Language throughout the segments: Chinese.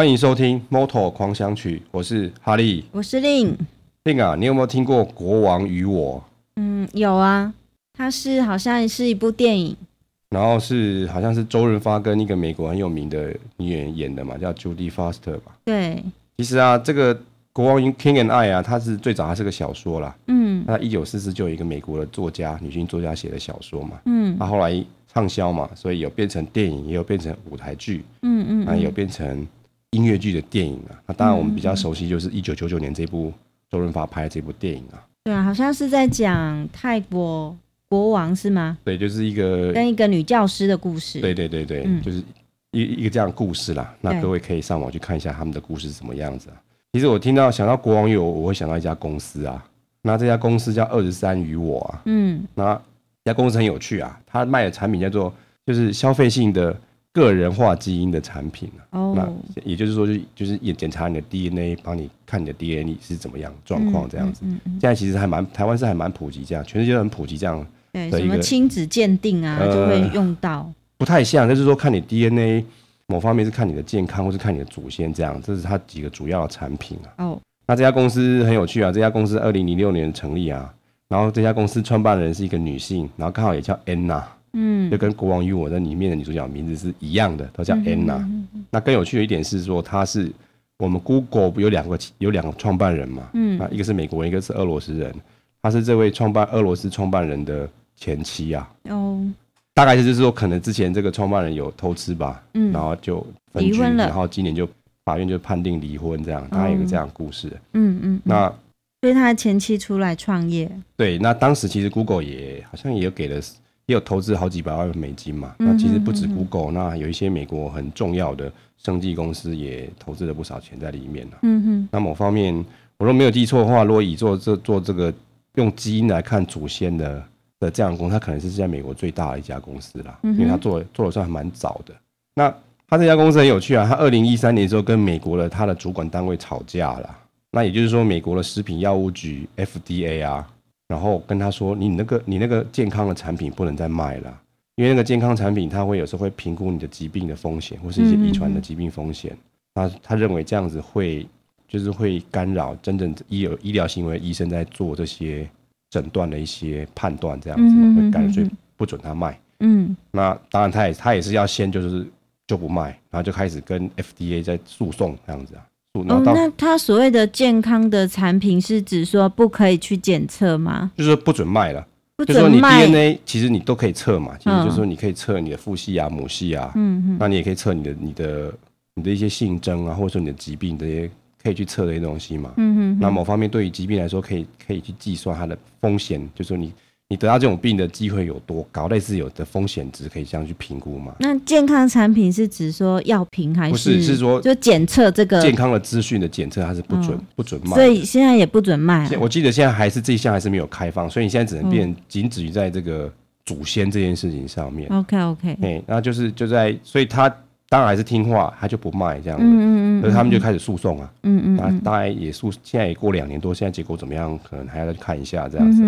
欢迎收听《Moto 狂想曲》，我是哈利，我是令令啊，你有没有听过《国王与我》？嗯，有啊，它是好像是一部电影，然后是好像是周润发跟一个美国很有名的女演员演的嘛，叫 Judy Foster 吧？对，其实啊，这个《国王与 King and I》啊，它是最早它是个小说啦，嗯，那一九四四就有一个美国的作家，女性作家写的小说嘛，嗯，那后来畅销嘛，所以有变成电影，也有变成舞台剧，嗯嗯，啊有变成音乐剧的电影啊。那当然我们比较熟悉就是一九九九年这部周润发拍的这部电影啊。对啊，好像是在讲泰国国王是吗？对，就是一个跟一个女教师的故事。对对对对，嗯、就是一一个这样的故事啦。那各位可以上网去看一下他们的故事是什么样子啊。其实我听到想到国王有我，我会想到一家公司啊。那这家公司叫二十三与我啊。嗯。那家公司很有趣啊，它卖的产品叫做就是消费性的。个人化基因的产品啊，oh. 那也就是说，就就是也检查你的 DNA，帮你看你的 DNA 是怎么样状况这样子。嗯嗯嗯、现在其实还蛮台湾是还蛮普及这样，全世界都很普及这样。对，什么亲子鉴定啊，就会用到、呃。不太像，就是说看你 DNA 某方面是看你的健康，或是看你的祖先这样，这是它几个主要的产品啊。哦。Oh. 那这家公司很有趣啊，这家公司二零零六年成立啊，然后这家公司创办人是一个女性，然后刚好也叫 Anna。嗯，就跟《国王与我》的里面的女主角名字是一样的，都叫 Anna。嗯嗯嗯、那更有趣的一点是说，她是我们 Google 有两个有两个创办人嘛，嗯，那一个是美国人，一个是俄罗斯人。她是这位创办俄罗斯创办人的前妻啊。哦，大概是就是说，可能之前这个创办人有偷吃吧，嗯，然后就离婚了，然后今年就法院就判定离婚，这样，大概有个这样的故事。嗯嗯，嗯那所以他的前妻出来创业。对，那当时其实 Google 也好像也有给了。也有投资好几百万美金嘛，那其实不止 Google，那有一些美国很重要的生技公司也投资了不少钱在里面了。嗯哼，那某方面，我若没有记错的话，如果以做这做这个用基因来看祖先的的这样的公司，它可能是在美国最大的一家公司啦，因为它做做的算还蛮早的。那它这家公司很有趣啊，它二零一三年的时候跟美国的它的主管单位吵架了，那也就是说美国的食品药物局 FDA 啊。然后跟他说：“你那个你那个健康的产品不能再卖了，因为那个健康产品它会有时候会评估你的疾病的风险，或是一些遗传的疾病风险。他他认为这样子会就是会干扰真正医有医疗行为医生在做这些诊断的一些判断，这样子嘛会干扰，所以不准他卖。嗯，那当然他也他也是要先就是就不卖，然后就开始跟 FDA 在诉讼这样子啊。”哦，那他所谓的健康的产品是指说不可以去检测吗？就是说不准卖了，不准卖。就说你 DNA 其实你都可以测嘛，其实就是说你可以测你的父系啊、母系啊，嗯嗯，那你也可以测你的、你的、你的一些性征啊，或者说你的疾病这些可以去测这些东西嘛，嗯哼。那某方面对于疾病来说，可以可以去计算它的风险，就是说你。你得到这种病的机会有多高？类似有的风险值可以这样去评估吗？那健康产品是指说药品还是？不是，是说就检测这个健康的资讯的检测，它是不准、嗯、不准卖。所以现在也不准卖。我记得现在还是这一项还是没有开放，所以你现在只能变仅止于在这个祖先这件事情上面。OK OK，哎，那就是就在，所以他。当然还是听话，他就不卖这样子，嗯嗯，所以他们就开始诉讼啊，嗯嗯，那大概也诉，现在也过两年多，现在结果怎么样？可能还要再去看一下这样子。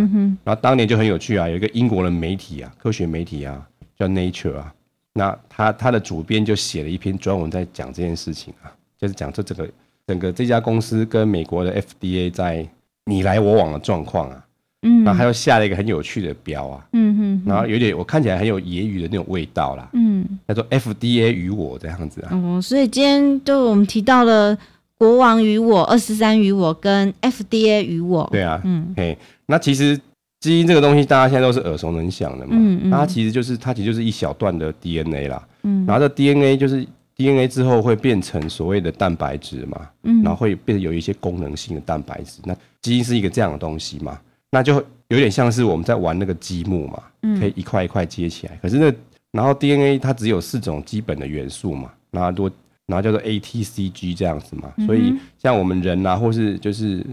然后当年就很有趣啊，有一个英国的媒体啊，科学媒体啊，叫 Nature 啊，那他他的主编就写了一篇专文在讲这件事情啊，就是讲这整个整个这家公司跟美国的 FDA 在你来我往的状况啊。嗯，然后他又下了一个很有趣的标啊，嗯哼，然后有点我看起来很有揶揄的那种味道啦，嗯，叫做 FDA 与我这样子啊，哦，所以今天就我们提到了国王与我、二十三与我跟 FDA 与我，对啊，嗯，嘿，那其实基因这个东西大家现在都是耳熟能详的嘛，嗯嗯，那它其实就是它其实就是一小段的 DNA 啦，嗯，然后这 DNA 就是 DNA 之后会变成所谓的蛋白质嘛，嗯，然后会变成有一些功能性的蛋白质，那基因是一个这样的东西嘛。那就有点像是我们在玩那个积木嘛，可以一块一块接起来。可是那然后 DNA 它只有四种基本的元素嘛，然后多然后叫做 A T C G 这样子嘛。所以像我们人啊，或是就是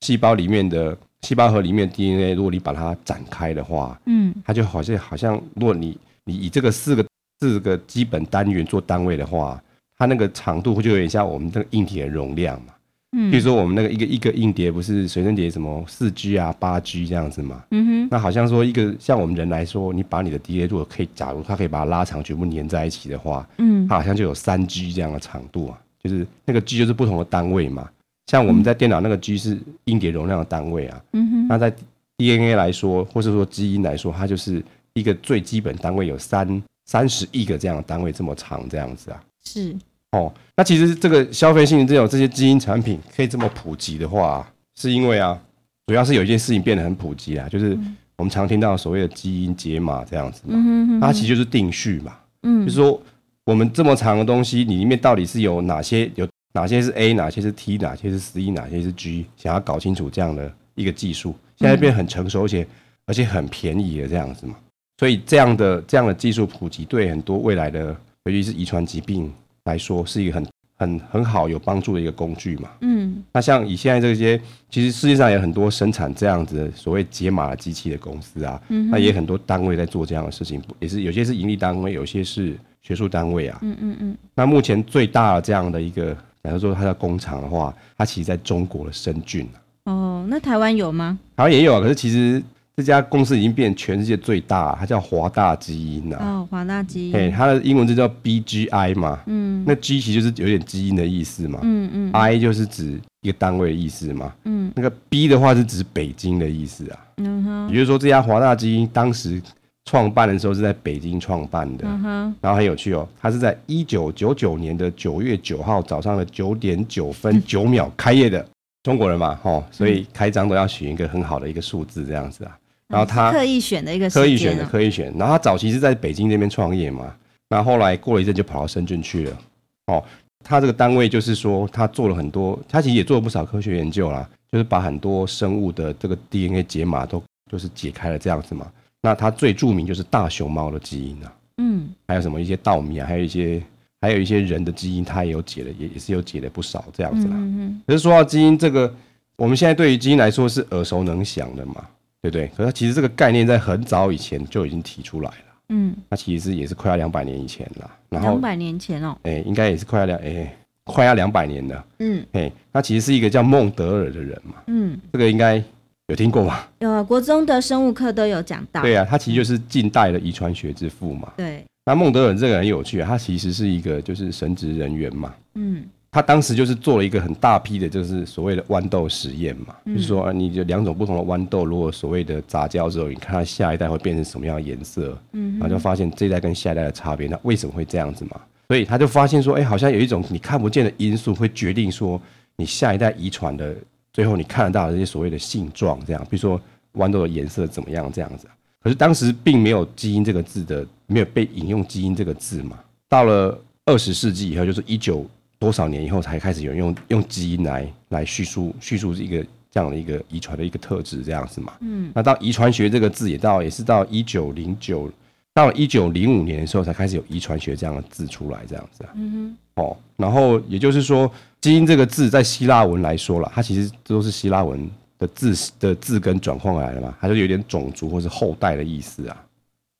细胞里面的细胞核里面 DNA，如果你把它展开的话，嗯，它就好像好像如果你你以这个四个四个基本单元做单位的话，它那个长度就有点像我们这个硬体的容量嘛。嗯，比如说我们那个一个一个硬碟不是随身碟什么四 G 啊八 G 这样子嘛，嗯哼，那好像说一个像我们人来说，你把你的 DNA 如果可以，假如它可以把它拉长，全部粘在一起的话，嗯，它好像就有三 G 这样的长度啊，就是那个 G 就是不同的单位嘛。像我们在电脑那个 G 是硬碟容量的单位啊，嗯哼，那在 DNA 来说，或是说基因来说，它就是一个最基本单位，有三三十亿个这样的单位这么长这样子啊。是哦，那其实这个消费性这种这些基因产品可以这么普及的话啊，是因为啊，主要是有一件事情变得很普及啊，就是我们常听到所谓的基因解码这样子嘛，嗯，它其实就是定序嘛，嗯，就是说我们这么长的东西，你里面到底是有哪些有哪些是 A，哪些是 T，哪些是 C，哪些是 G，想要搞清楚这样的一个技术，现在变得很成熟，而且而且很便宜的这样子嘛，所以这样的这样的技术普及，对很多未来的，尤其是遗传疾病来说，是一个很很很好有帮助的一个工具嘛。嗯，那像以现在这些，其实世界上有很多生产这样子的所谓解码机器的公司啊，嗯，那也很多单位在做这样的事情，也是有些是盈利单位，有些是学术单位啊。嗯嗯嗯。那目前最大的这样的一个，假如说它的工厂的话，它其实在中国的深圳。哦，那台湾有吗？台湾也有啊，可是其实。这家公司已经变全世界最大，它叫华大基因呐。哦，华大基因。嘿，它的英文就叫 BGI 嘛。嗯。那 G 其实就是有点基因的意思嘛。嗯嗯。I 就是指一个单位的意思嘛。嗯。那个 B 的话是指北京的意思啊。嗯哼。也就是说，这家华大基因当时创办的时候是在北京创办的。嗯哼。然后很有趣哦，它是在一九九九年的九月九号早上的九点九分九秒开业的。中国人嘛，吼，所以开张都要选一个很好的一个数字，这样子啊。然后他刻意选的一个刻意选的刻意选，然后他早期是在北京这边创业嘛，那后后来过了一阵就跑到深圳去了。哦，他这个单位就是说他做了很多，他其实也做了不少科学研究啦，就是把很多生物的这个 DNA 解码都就是解开了这样子嘛。那他最著名就是大熊猫的基因啊，嗯，还有什么一些稻米啊，还有一些还有一些人的基因，他也有解了，也也是有解了不少这样子啦。嗯嗯。可是说到基因这个，我们现在对于基因来说是耳熟能详的嘛。对对，可是其实这个概念在很早以前就已经提出来了。嗯，那其实也是快要两百年以前了。然后两百年前哦，哎，应该也是快要两哎，快要两百年了。嗯，哎，他其实是一个叫孟德尔的人嘛。嗯，这个应该有听过吧？有啊，国中的生物课都有讲到。对啊，他其实就是近代的遗传学之父嘛。对，那孟德尔这个人很有趣啊，他其实是一个就是神职人员嘛。嗯。他当时就是做了一个很大批的，就是所谓的豌豆实验嘛，嗯、就是说，你就两种不同的豌豆，如果所谓的杂交之后，你看它下一代会变成什么样的颜色，嗯，然后就发现这一代跟下一代的差别，那为什么会这样子嘛？所以他就发现说，哎、欸，好像有一种你看不见的因素会决定说，你下一代遗传的最后你看得到的这些所谓的性状，这样，比如说豌豆的颜色怎么样这样子。可是当时并没有基因这个字的，没有被引用基因这个字嘛。到了二十世纪以后，就是一九。多少年以后才开始有人用用基因来来叙述叙述一个这样的一个遗传的一个特质这样子嘛？嗯，那到遗传学这个字也到也是到一九零九到一九零五年的时候才开始有遗传学这样的字出来这样子啊。嗯哼。哦，然后也就是说，基因这个字在希腊文来说了，它其实都是希腊文的字的字根转换来的嘛，它就有点种族或是后代的意思啊。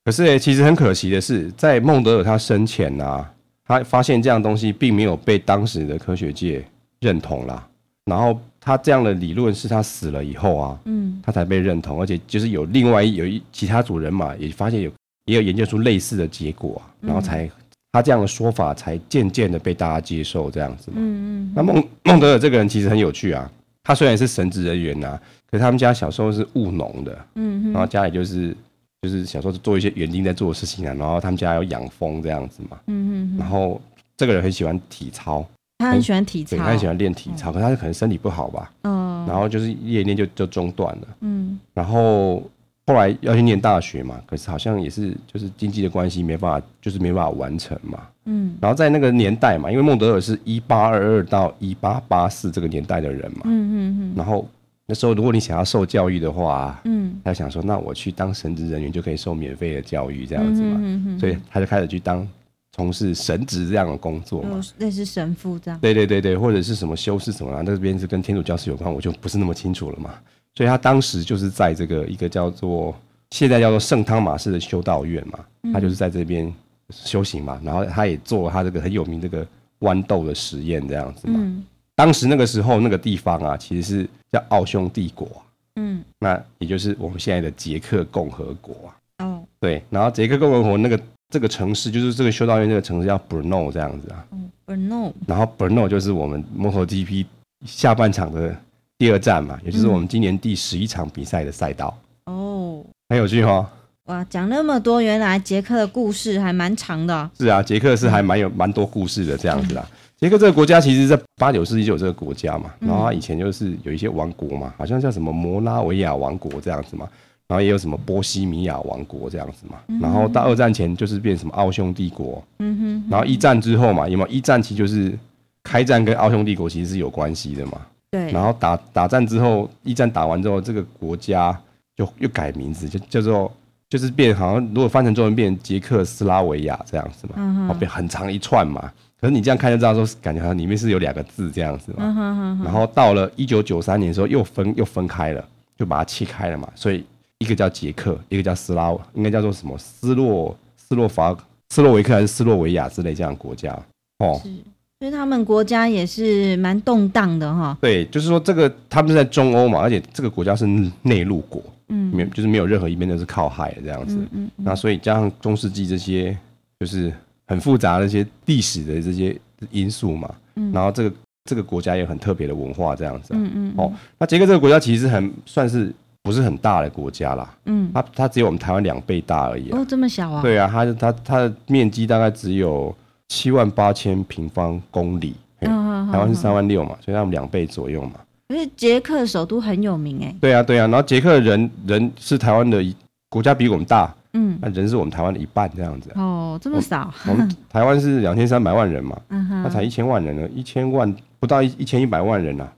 可是诶，其实很可惜的是，在孟德尔他生前啊。他发现这样东西并没有被当时的科学界认同啦，然后他这样的理论是他死了以后啊，嗯，他才被认同，而且就是有另外有一其他组人马也发现有也有研究出类似的结果啊，然后才他这样的说法才渐渐的被大家接受这样子嘛。嗯嗯。那孟孟德尔这个人其实很有趣啊，他虽然是神职人员呐，可是他们家小时候是务农的，嗯，然后家里就是。就是小时候做一些园丁在做的事情啊，然后他们家有养蜂这样子嘛，嗯嗯，然后这个人很喜欢体操，他很喜欢体操，他很喜欢练体操，可是他可能身体不好吧，嗯，然后就是练一练就就中断了，嗯，然后后来要去念大学嘛，可是好像也是就是经济的关系没办法，就是没办法完成嘛，嗯，然后在那个年代嘛，因为孟德尔是一八二二到一八八四这个年代的人嘛，嗯嗯嗯，然后。那时候，如果你想要受教育的话，嗯，他想说，那我去当神职人员就可以受免费的教育，这样子嘛，嗯、哼哼哼，所以他就开始去当从事神职这样的工作嘛，类似神父这样。对对对对，或者是什么修士什么啊，那边是跟天主教是有关，我就不是那么清楚了嘛。所以他当时就是在这个一个叫做现在叫做圣汤马士的修道院嘛，他就是在这边修行嘛，然后他也做了他这个很有名这个豌豆的实验这样子嘛。嗯当时那个时候那个地方啊，其实是叫奥匈帝国，嗯，那也就是我们现在的捷克共和国啊。哦，对，然后捷克共和国那个这个城市，就是这个修道院这个城市叫 Brno 这样子啊。嗯，Brno。然后 Brno 就是我们 MotoGP 下半场的第二站嘛，也就是我们今年第十一场比赛的赛道。哦、嗯，很有趣哈。哇，讲那么多，原来捷克的故事还蛮长的、啊。是啊，捷克是还蛮有蛮多故事的这样子啦。捷克这个国家，其实在八九世纪就有这个国家嘛，然后它以前就是有一些王国嘛，好像叫什么摩拉维亚王国这样子嘛，然后也有什么波西米亚王国这样子嘛，然后到二战前就是变什么奥匈帝国，嗯哼，然后一战之后嘛，有没有一战期就是开战跟奥匈帝国其实是有关系的嘛，对，然后打打战之后，一战打完之后，这个国家就又改名字，就叫做。就是变，好像如果翻成中文变捷克斯拉维亚这样子嘛，嗯、变很长一串嘛。可是你这样看就知道，说感觉好像里面是有两个字这样子嘛。嗯、然后到了一九九三年的时候，又分又分开了，就把它切开了嘛。所以一个叫捷克，一个叫斯拉，应该叫做什么斯洛斯洛伐斯洛维克还是斯洛维亚之类这样的国家哦。是，所以他们国家也是蛮动荡的哈。对，就是说这个他们是在中欧嘛，而且这个国家是内陆国。嗯，没就是没有任何一边都是靠海的这样子，嗯嗯嗯、那所以加上中世纪这些就是很复杂的一些历史的这些因素嘛，嗯、然后这个这个国家也有很特别的文化这样子，嗯嗯，哦，那捷克这个国家其实很算是不是很大的国家啦，嗯，它它只有我们台湾两倍大而已，哦，这么小啊？对啊，它它它的面积大概只有七万八千平方公里，嗯哦、台湾是三万六嘛，所以它们两倍左右嘛。可是捷克首都很有名哎，对啊对啊，然后捷克人人是台湾的国家比我们大，嗯，那人是我们台湾的一半这样子。哦，这么少？我们台湾是两千三百万人嘛，嗯哼，那才一千万人呢，一千万不到一一千一百万人啊，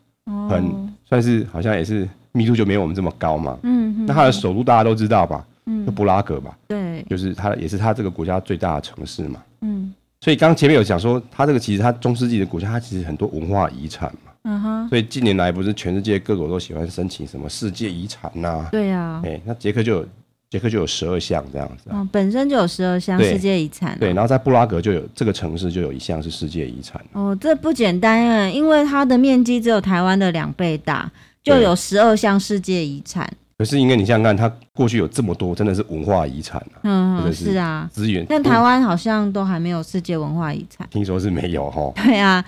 很算是好像也是密度就没有我们这么高嘛，嗯，那它的首都大家都知道吧？嗯，就布拉格吧，对，就是它也是它这个国家最大的城市嘛，嗯，所以刚前面有讲说，它这个其实它中世纪的国家，它其实很多文化遗产嘛。嗯哼，所以近年来不是全世界各国都喜欢申请什么世界遗产呐？对呀，哎，那捷克就有捷克就有十二项这样子，嗯，本身就有十二项世界遗产，对，然后在布拉格就有这个城市就有一项是世界遗产。哦，这不简单啊，因为它的面积只有台湾的两倍大，就有十二项世界遗产。可是因为你想想看，它过去有这么多，真的是文化遗产啊，嗯，是啊，资源，但台湾好像都还没有世界文化遗产，听说是没有哈，对啊，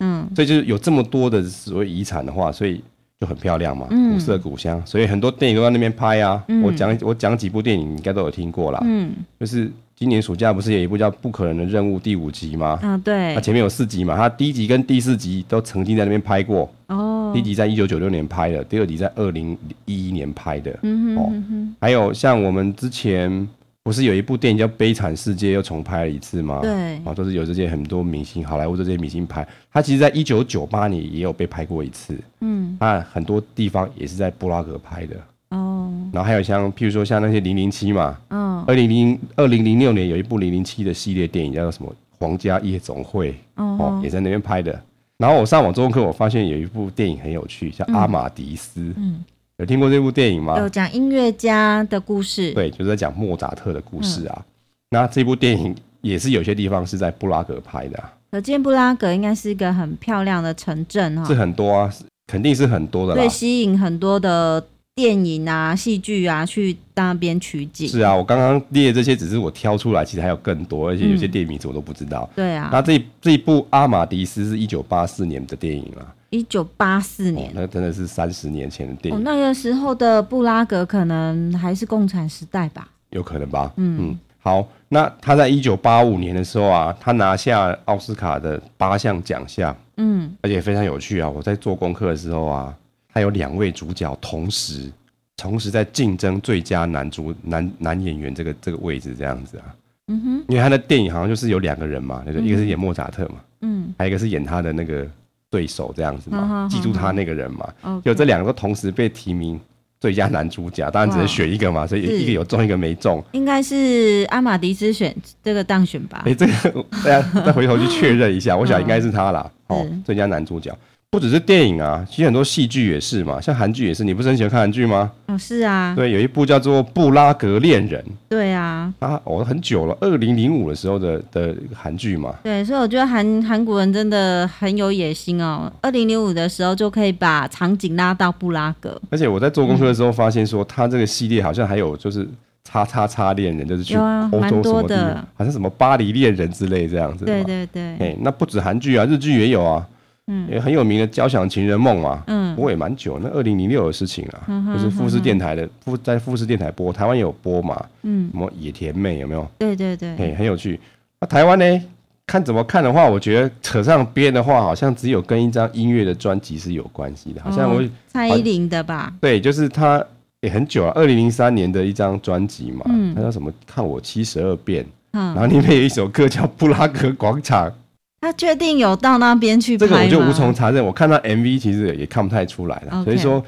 嗯，所以就是有这么多的所谓遗产的话，所以就很漂亮嘛，古色古香，所以很多电影都在那边拍啊。我讲我讲几部电影，你应该都有听过啦。嗯，就是今年暑假不是有一部叫《不可能的任务》第五集吗？啊，对。它前面有四集嘛，它第一集跟第四集都曾经在那边拍过。哦。第一集在一九九六年拍的，第二集在二零一一年拍的。嗯哼。哦。还有像我们之前。不是有一部电影叫《悲惨世界》又重拍了一次吗？对，啊，都是有这些很多明星，好莱坞这些明星拍。他其实，在一九九八年也有被拍过一次。嗯，啊，很多地方也是在布拉格拍的。哦，然后还有像，譬如说像那些零零七嘛。嗯。二零零二零零六年有一部零零七的系列电影叫做什么《皇家夜总会》。哦。哦，也在那边拍的。然后我上网做功课，我发现有一部电影很有趣，叫《阿玛迪斯》。嗯。嗯有听过这部电影吗？有讲音乐家的故事，对，就是在讲莫扎特的故事啊。嗯、那这部电影也是有些地方是在布拉格拍的、啊。可见布拉格应该是一个很漂亮的城镇哈。是很多啊，肯定是很多的啦。对，吸引很多的电影啊、戏剧啊去那边取景。是啊，我刚刚列的这些只是我挑出来，其实还有更多，而且有些电影名字我都不知道。嗯、对啊。那这这一部《阿玛迪斯》是一九八四年的电影啊。一九八四年，哦，那真的是三十年前的电影。哦，那个时候的布拉格可能还是共产时代吧？有可能吧。嗯嗯。好，那他在一九八五年的时候啊，他拿下奥斯卡的八项奖项。嗯，而且非常有趣啊！我在做功课的时候啊，他有两位主角同时同时在竞争最佳男主男男演员这个这个位置，这样子啊。嗯哼。因为他的电影好像就是有两个人嘛，那个一个是演莫扎特嘛，嗯，还有一个是演他的那个。对手这样子嘛，记住他那个人嘛，就这两个都同时被提名最佳男主角，当然只能选一个嘛，所以一个有中，一个没中。应该是阿玛迪斯选这个当选吧？哎，这个 大家再回头去确认一下，我想应该是他啦。哦，最佳男主角。不只是电影啊，其实很多戏剧也是嘛，像韩剧也是。你不是很喜欢看韩剧吗？哦，是啊。对，有一部叫做《布拉格恋人》。对啊。啊，哦，很久了，二零零五的时候的的韩剧嘛。对，所以我觉得韩韩国人真的很有野心哦。二零零五的时候就可以把场景拉到布拉格。而且我在做功课的时候发现说，他这个系列好像还有就是叉叉叉恋人，就是去欧洲什么地方，好像什么巴黎恋人之类这样子。对对对，哎，那不止韩剧啊，日剧也有啊。嗯，也很有名的《交响情人梦》嘛，嗯，播也蛮久，那二零零六的事情啊，嗯、就是富士电台的富在富士电台播，台湾也有播嘛，嗯，什么野田妹有没有？对对对，哎，很有趣。那台湾呢？看怎么看的话，我觉得扯上边的话，好像只有跟一张音乐的专辑是有关系的，好像我、哦、蔡依林的吧？对，就是他也很久了，二零零三年的一张专辑嘛，嗯，他叫什么？看我七十二变，嗯，然后里面有一首歌叫《布拉格广场》。他确定有到那边去？这个我就无从查证。我看到 MV 其实也看不太出来了。Okay, 所以说.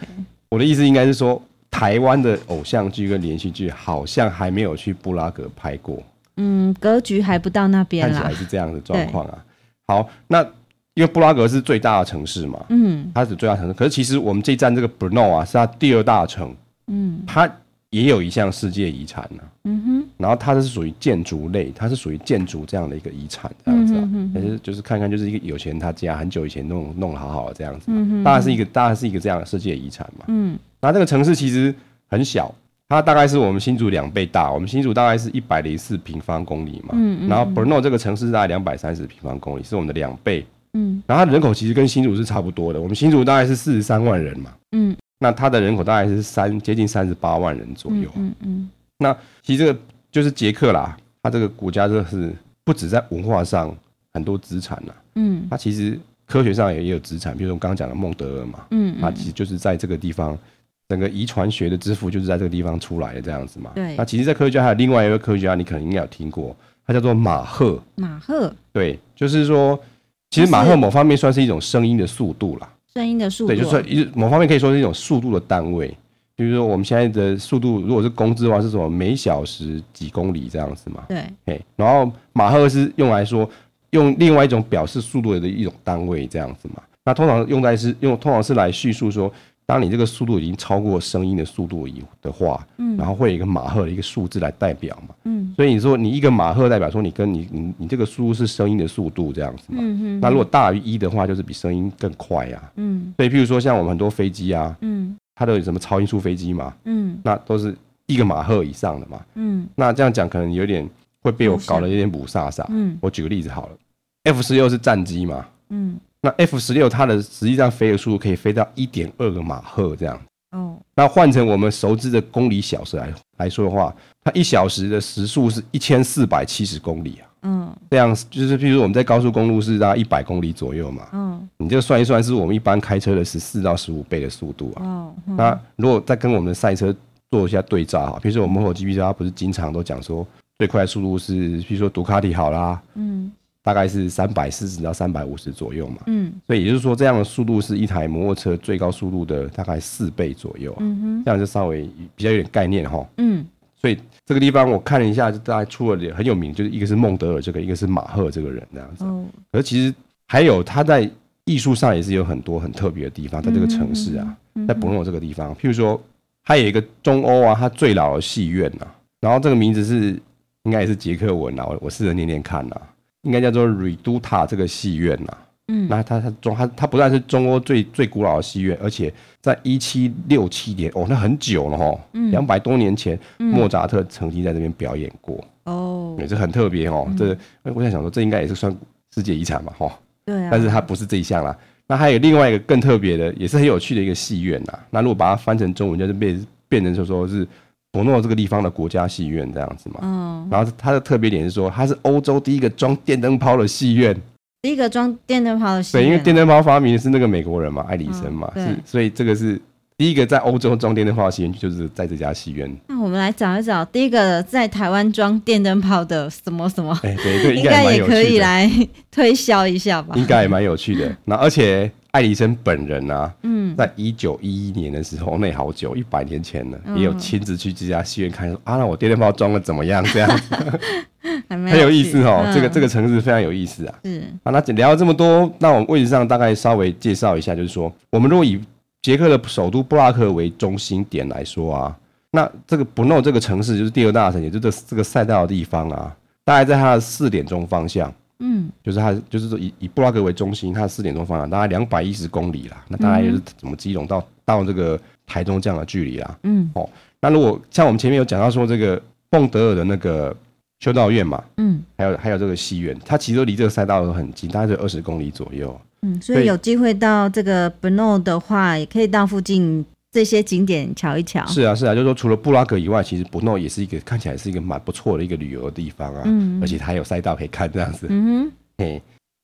我的意思应该是说，台湾的偶像剧跟连续剧好像还没有去布拉格拍过。嗯，格局还不到那边。看起来是这样的状况啊。好，那因为布拉格是最大的城市嘛，嗯，它是最大城市。可是其实我们这站这个 Brno 啊，是它第二大城。嗯，它。也有一项世界遗产呢，嗯哼，然后它是属于建筑类，它是属于建筑这样的一个遗产这样子啊，但是就是看看就是一个有钱他家很久以前弄弄好好的这样子，嗯哼，当然是一个当然是一个这样的世界遗产嘛，嗯，那这个城市其实很小，它大概是我们新竹两倍大，我们新竹大概是一百零四平方公里嘛，嗯，然后 Brno 这个城市大概两百三十平方公里，是我们的两倍，嗯，然后它人口其实跟新竹是差不多的，我们新竹大概是四十三万人嘛，嗯。那它的人口大概是三接近三十八万人左右。嗯嗯。那其实这个就是捷克啦，它这个国家就是不止在文化上很多资产呐。嗯。它其实科学上也也有资产，比如说我刚刚讲的孟德尔嘛。嗯。它其实就是在这个地方，整个遗传学的之父就是在这个地方出来的这样子嘛。对。那其实，在科学家还有另外一个科学家，你可能应该有听过，他叫做马赫。马赫。对，就是说，其实马赫某方面算是一种声音的速度啦。声音的速度，对，就是一某方面可以说是一种速度的单位。比如说我们现在的速度，如果是公制的话，是什么？每小时几公里这样子嘛？对，嘿，然后马赫是用来说用另外一种表示速度的一种单位这样子嘛？那通常用在是用通常是来叙述说。当你这个速度已经超过声音的速度以的话，嗯，然后会有一个马赫的一个数字来代表嘛，嗯，所以你说你一个马赫代表说你跟你你你这个速度是声音的速度这样子嘛，嗯，那如果大于一的话，就是比声音更快呀，嗯，所以譬如说像我们很多飞机啊，嗯，它都有什么超音速飞机嘛，嗯，那都是一个马赫以上的嘛，嗯，那这样讲可能有点会被我搞得有点雾煞煞，嗯，我举个例子好了，F 十六是战机嘛，嗯。那 F 十六它的实际上飞的速度可以飞到一点二个马赫这样。哦。那换成我们熟知的公里小时来来说的话，它一小时的时速是一千四百七十公里啊。嗯。这样就是，譬如我们在高速公路是大概一百公里左右嘛。嗯。你就算一算，是我们一般开车的十四到十五倍的速度啊。哦。那如果再跟我们的赛车做一下对照哈，比如说我们 MotoGP 它不是经常都讲说最快速度是，譬如说杜卡迪好啦。嗯。大概是三百四十到三百五十左右嘛，嗯，所以也就是说，这样的速度是一台摩托车最高速度的大概四倍左右啊，嗯哼，这样就稍微比较有点概念哈，嗯，所以这个地方我看了一下，就大概出了很有名，就是一个是孟德尔这个，一个是马赫这个人这样子，哦，而其实还有他在艺术上也是有很多很特别的地方，在这个城市啊，在博诺这个地方，譬如说，还有一个中欧啊，它最老的戏院呐，然后这个名字是应该也是捷克文啊，我我试着念念看呐。应该叫做 Reduta 这个戏院呐，嗯，那它它中它它不但是中欧最最古老的戏院，而且在一七六七年哦，那很久了哈，嗯，两百多年前，莫扎特曾经在这边表演过。哦，也是很特别哦，这我想想说，这应该也是算世界遗产嘛哈，对啊，但是它不是这一项啦，那还有另外一个更特别的，也是很有趣的一个戏院呐，那如果把它翻成中文，就是变变成就说是。博诺这个地方的国家戏院这样子嘛，嗯，然后它的特别点是说，它是欧洲第一个装电灯泡的戏院，第一个装电灯泡的戏院，对，因为电灯泡发明的是那个美国人嘛，爱迪生嘛，是，所以这个是第一个在欧洲装电灯泡的戏院，就是在这家戏院。那我们来找一找，第一个在台湾装电灯泡的什么什么？哎，对对，应该也可以来推销一下吧？应该也蛮有趣的。那而且。爱迪生本人啊，嗯，在一九一一年的时候，那好久，一百年前了，也有亲自去这家戏院看，说啊，那我电灯泡装的怎么样？这样子，很有意思哦。这个这个城市非常有意思啊。是啊，那聊了这么多，那我们位置上大概稍微介绍一下，就是说，我们如果以捷克的首都布拉克为中心点来说啊，那这个布诺这个城市就是第二大城，也就是这个赛道的地方啊，大概在它的四点钟方向。嗯，就是它，就是说以以布拉格为中心，它四点钟方向，大概两百一十公里啦。那大概就是怎么基隆到到这个台中这样的距离啦。嗯，哦，那如果像我们前面有讲到说这个凤德尔的那个修道院嘛，嗯，还有还有这个西院，它其实都离这个赛道都很近，大概就二十公里左右。嗯，所以有机会到这个 Brno 的话，也可以到附近这些景点瞧一瞧。是啊，是啊，就是说除了布拉格以外，其实 Brno 也是一个看起来是一个蛮不错的一个旅游的地方啊。嗯，而且它还有赛道可以看这样子。嗯哼，嘿，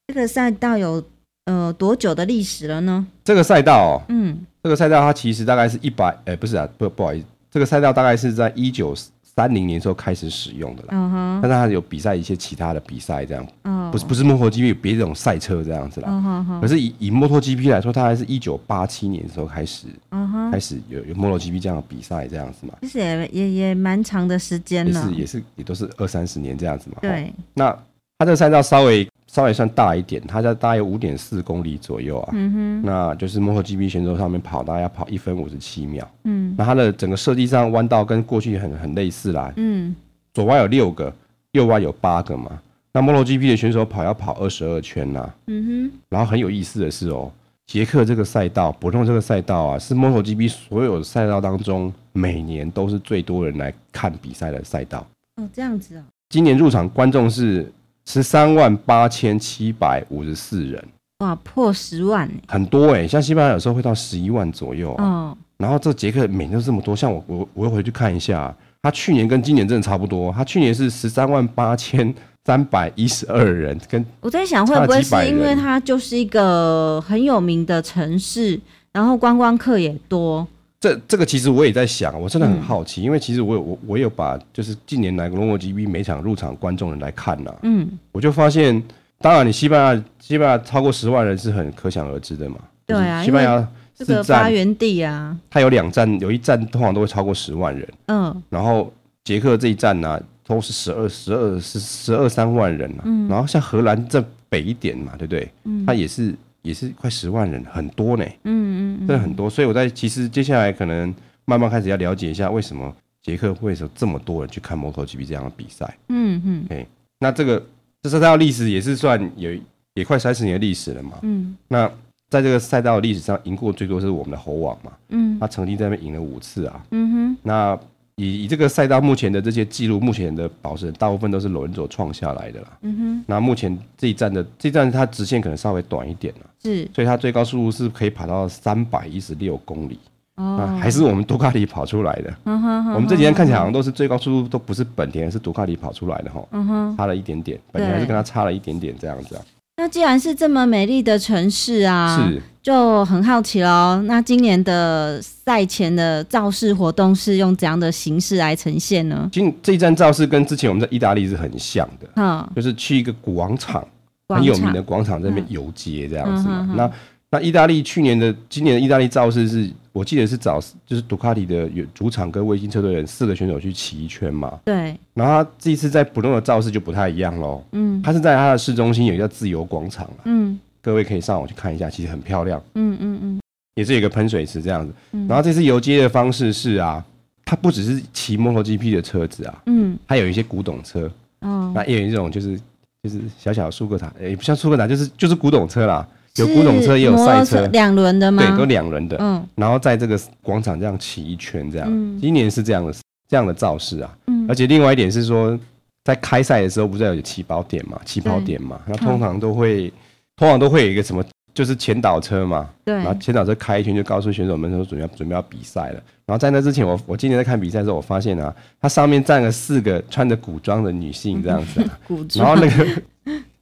这个赛道有呃多久的历史了呢？这个赛道，哦，嗯，这个赛道它其实大概是一百，哎，不是啊，不不好意思，这个赛道大概是在一九三零年时候开始使用的啦，嗯哼，但是它有比赛一些其他的比赛这样，哦，不是不是摩托 GP，有别种赛车这样子啦，嗯，可是以以摩托 GP 来说，它还是一九八七年的时候开始，嗯哼，开始有有摩托 GP 这样的比赛这样子嘛，其实也也也蛮长的时间了，也是也是也都是二三十年这样子嘛，对，那它这个赛道稍微。稍微算大一点，它在大约五点四公里左右啊，嗯哼，那就是摩托 GP 选手上面跑，大概要跑一分五十七秒，嗯，那它的整个设计上弯道跟过去很很类似啦，嗯，左弯有六个，右弯有八个嘛，那摩托 GP 的选手跑要跑二十二圈呐，嗯哼，然后很有意思的是哦，捷克这个赛道，博通这个赛道啊，是摩托 GP 所有的赛道当中每年都是最多人来看比赛的赛道，哦，这样子啊，今年入场观众是。十三万八千七百五十四人，哇，破十万，很多哎、欸，像西班牙有时候会到十一万左右啊。哦、然后这捷克每年都这么多，像我我我又回去看一下，他去年跟今年真的差不多，他去年是十三万八千三百一十二人，跟我在想会不会是因为它就是一个很有名的城市，然后观光客也多。这这个其实我也在想，我真的很好奇，嗯、因为其实我有我我有把就是近年来罗摩 GP 每场入场观众人来看呐、啊，嗯，我就发现，当然你西班牙西班牙超过十万人是很可想而知的嘛，对啊，西班牙这个发源地啊，它有两站，有一站通常都会超过十万人，嗯，然后捷克这一站呢、啊、都是十二十二十十二三万人啊，嗯，然后像荷兰这北一点嘛，对不对？嗯，它也是。也是快十万人，很多呢。嗯嗯，真的很多。所以我在其实接下来可能慢慢开始要了解一下，为什么捷克会有这么多人去看摩托 GP 这样的比赛。嗯嗯。哎，那这个这赛道历史也是算有也快三十年的历史了嘛。嗯。那在这个赛道历史上，赢过最多是我们的猴王嘛。嗯。他曾经在那边赢了五次啊。嗯哼。那。以以这个赛道目前的这些记录，目前的保持人大部分都是罗伦佐创下来的啦。嗯哼。那目前这一站的这一站，它直线可能稍微短一点了。是。所以它最高速度是可以跑到三百一十六公里。哦。还是我们杜卡迪跑出来的。嗯哼。我们这几天看起来好像都是最高速度都不是本田，是杜卡迪跑出来的哈。嗯哼。差了一点点，本田还是跟它差了一点点这样子啊。那既然是这么美丽的城市啊，是就很好奇喽。那今年的赛前的造势活动是用怎样的形式来呈现呢？今这一站造势跟之前我们在意大利是很像的，嗯，就是去一个广场，很有名的广场这边游街这样子嘛。那那意大利去年的、今年的意大利造势是。我记得是找就是杜卡迪的主场跟卫星车队人四个选手去骑一圈嘛。对。然后他这一次在普通的造势就不太一样喽。嗯。他是在他的市中心有一个自由广场。嗯。各位可以上网去看一下，其实很漂亮。嗯嗯嗯。也是有一个喷水池这样子。嗯。然后这次游街的方式是啊，他不只是骑摩托 GP 的车子啊。嗯。还有一些古董车。哦。那也有一种就是就是小小的速克达，也不像苏格塔，就是就是古董车啦。有古董车，也有赛车，两轮的吗？对，都两轮的。嗯，然后在这个广场这样骑一圈，这样。嗯，今年是这样的，这样的造势啊。嗯，而且另外一点是说，在开赛的时候不是要有起跑点嘛？起跑点嘛，那通常都会，通常都会有一个什么，就是前导车嘛。对。然后前导车开一圈，就告诉选手们说准备要准备要比赛了。然后在那之前，我我今年在看比赛的时候，我发现啊，它上面站了四个穿着古装的女性，这样子啊。古装。然后那个。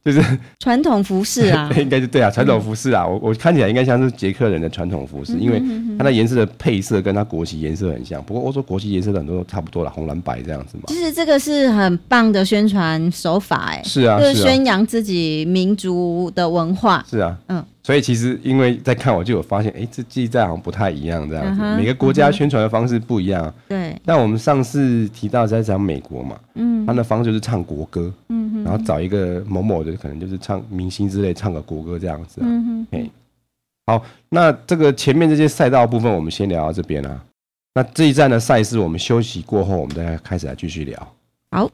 就是传统服饰啊，应该是对啊，传统服饰啊，我我看起来应该像是捷克人的传统服饰，因为它的颜色的配色跟它国旗颜色很像。不过欧洲国旗颜色很多都差不多了，红蓝白这样子嘛。其实这个是很棒的宣传手法，哎，是啊，就是宣扬自己民族的文化。是啊，嗯。所以其实因为在看我就有发现，哎、欸，这记载好像不太一样这样子。Uh 每个国家宣传的方式不一样。对、uh。那、我们上次提到在讲美国嘛，嗯、uh，他、的方式就是唱国歌，嗯、uh huh, 然后找一个某某的，可能就是唱明星之类唱个国歌这样子。嗯嗯。好，那这个前面这些赛道部分我们先聊到这边啊。那这一站的赛事我们休息过后，我们再开始来继续聊。好。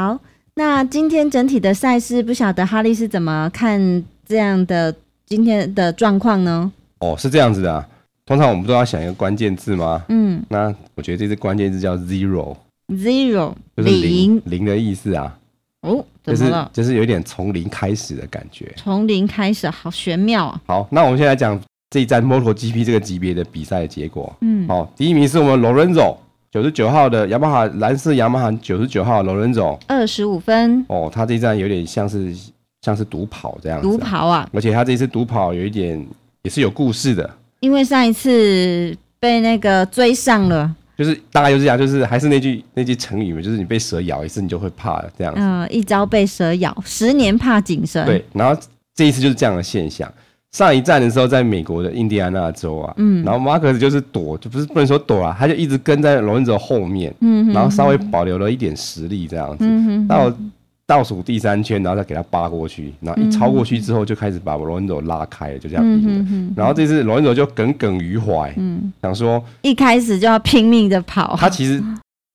好，那那今天整体的赛事，不晓得哈利是怎么看这样的今天的状况呢？哦，是这样子的啊。通常我们都要想一个关键字吗？嗯，那我觉得这次关键字叫 zero，zero 就是零零的意思啊。哦，怎么了？就是就是有点从零开始的感觉。从零开始，好玄妙啊。好，那我们现在讲这一站 MotoGP 这个级别的比赛的结果。嗯，好，第一名是我们 Lorenzo，九十九号的雅马哈蓝色雅马哈九十九号 Lorenzo，二十五分。哦，他这一站有点像是像是独跑这样子。独跑啊！而且他这一次独跑有一点也是有故事的。因为上一次被那个追上了，就是大概就是这样，就是还是那句那句成语嘛，就是你被蛇咬一次，你就会怕了这样子。嗯，一朝被蛇咬，十年怕井绳。对，然后这一次就是这样的现象。上一站的时候，在美国的印第安纳州啊，嗯，然后马克斯就是躲，就不是不能说躲啊，他就一直跟在罗恩佐后面，嗯哼，然后稍微保留了一点实力这样子，嗯，到。倒数第三圈，然后再给他扒过去，然后一超过去之后，就开始把罗恩佐拉开了，就这样赢了。嗯、哼哼，然后这次罗恩佐就耿耿于怀，嗯，想说一开始就要拼命的跑。他其实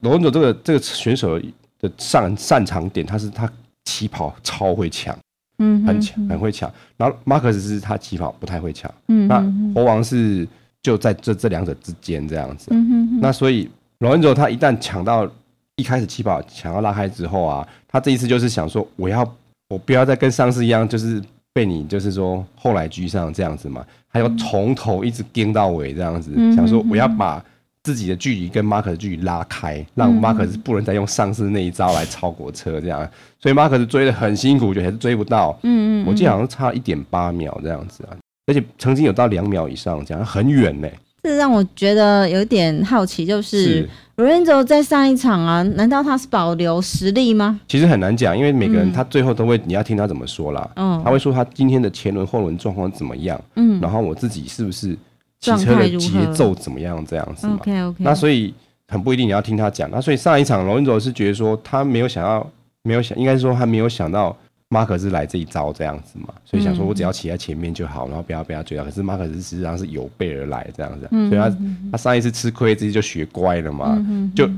罗恩佐这个这个选手的擅擅长点，他是他起跑超会抢，嗯，很强很会抢。然后马克思是他起跑不太会抢，嗯，那猴王是就在这这两者之间这样子。嗯哼哼，那所以罗恩佐他一旦抢到。一开始起跑抢到拉开之后啊，他这一次就是想说，我要我不要再跟上次一样，就是被你就是说后来居上这样子嘛，他要从头一直盯到尾这样子，想说我要把自己的距离跟马可的距离拉开，让马可是不能再用上次那一招来超过车这样，所以马可是追的很辛苦，就还是追不到，嗯嗯，我记得好像差一点八秒这样子啊，而且曾经有到两秒以上这样，很远呢。这让我觉得有点好奇，就是 Lorenzo 在上一场啊，难道他是保留实力吗？其实很难讲，因为每个人他最后都会，你要听他怎么说啦。嗯，他会说他今天的前轮后轮状况怎么样？嗯，然后我自己是不是骑车的节奏怎么样？这样子嘛。OK OK。那所以很不一定你要听他讲。那所以上一场罗伦佐是觉得说他没有想要，没有想，应该是说他没有想到。马可是来这一招这样子嘛，所以想说我只要骑在前面就好，然后不要被他追到。可是马可是实际上是有备而来这样子，所以他他上一次吃亏，自己就学乖了嘛。就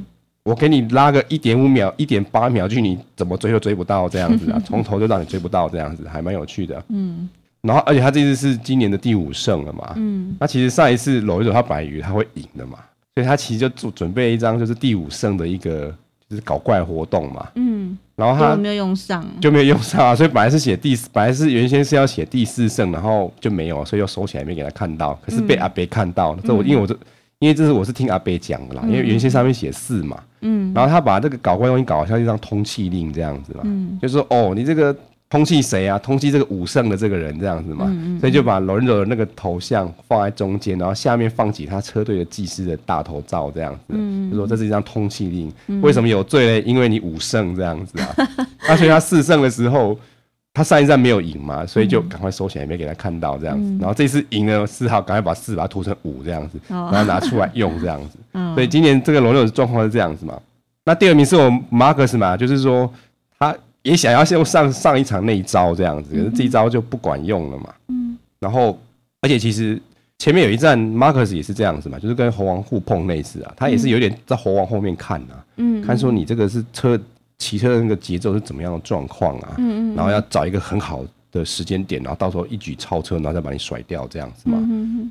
我给你拉个一点五秒、一点八秒距离，你怎么追都追不到这样子啊，从头就让你追不到这样子，还蛮有趣的。嗯，然后而且他这次是今年的第五胜了嘛。嗯，那其实上一次搂一搂他本来以为他会赢的嘛，所以他其实就准准备了一张就是第五胜的一个就是搞怪活动嘛。嗯。然后他没有用上，就没有用上啊，所以本来是写第四，本来是原先是要写第四胜，然后就没有，所以又收起来没给他看到。可是被阿北看到。了，这我因为我这因为这是我是听阿伯讲的啦，因为原先上面写四嘛，嗯，然后他把这个搞怪东西搞像一张通缉令这样子嘛，嗯，就是说哦，你这个。通缉谁啊？通缉这个五圣的这个人这样子嘛，嗯嗯、所以就把罗伦佐的那个头像放在中间，然后下面放起他车队的技师的大头照这样子，嗯、就说这是一张通缉令。嗯、为什么有罪呢？因为你五圣这样子啊。那 所以他四胜的时候，他上一站没有赢嘛，所以就赶快收起来，没给他看到这样子。嗯、然后这次赢了四号，赶快把四把它涂成五这样子，然后拿出来用这样子。哦、所以今年这个罗伦佐状况是这样子嘛。那第二名是我马可斯嘛，就是说他。也想要用上上一场那一招这样子，可是这一招就不管用了嘛。嗯。然后，而且其实前面有一站，，Marcus 也是这样子嘛，就是跟猴王互碰类似啊。他也是有点在猴王后面看啊，嗯，看说你这个是车骑车的那个节奏是怎么样的状况啊。嗯嗯。然后要找一个很好的时间点，然后到时候一举超车，然后再把你甩掉这样子嘛。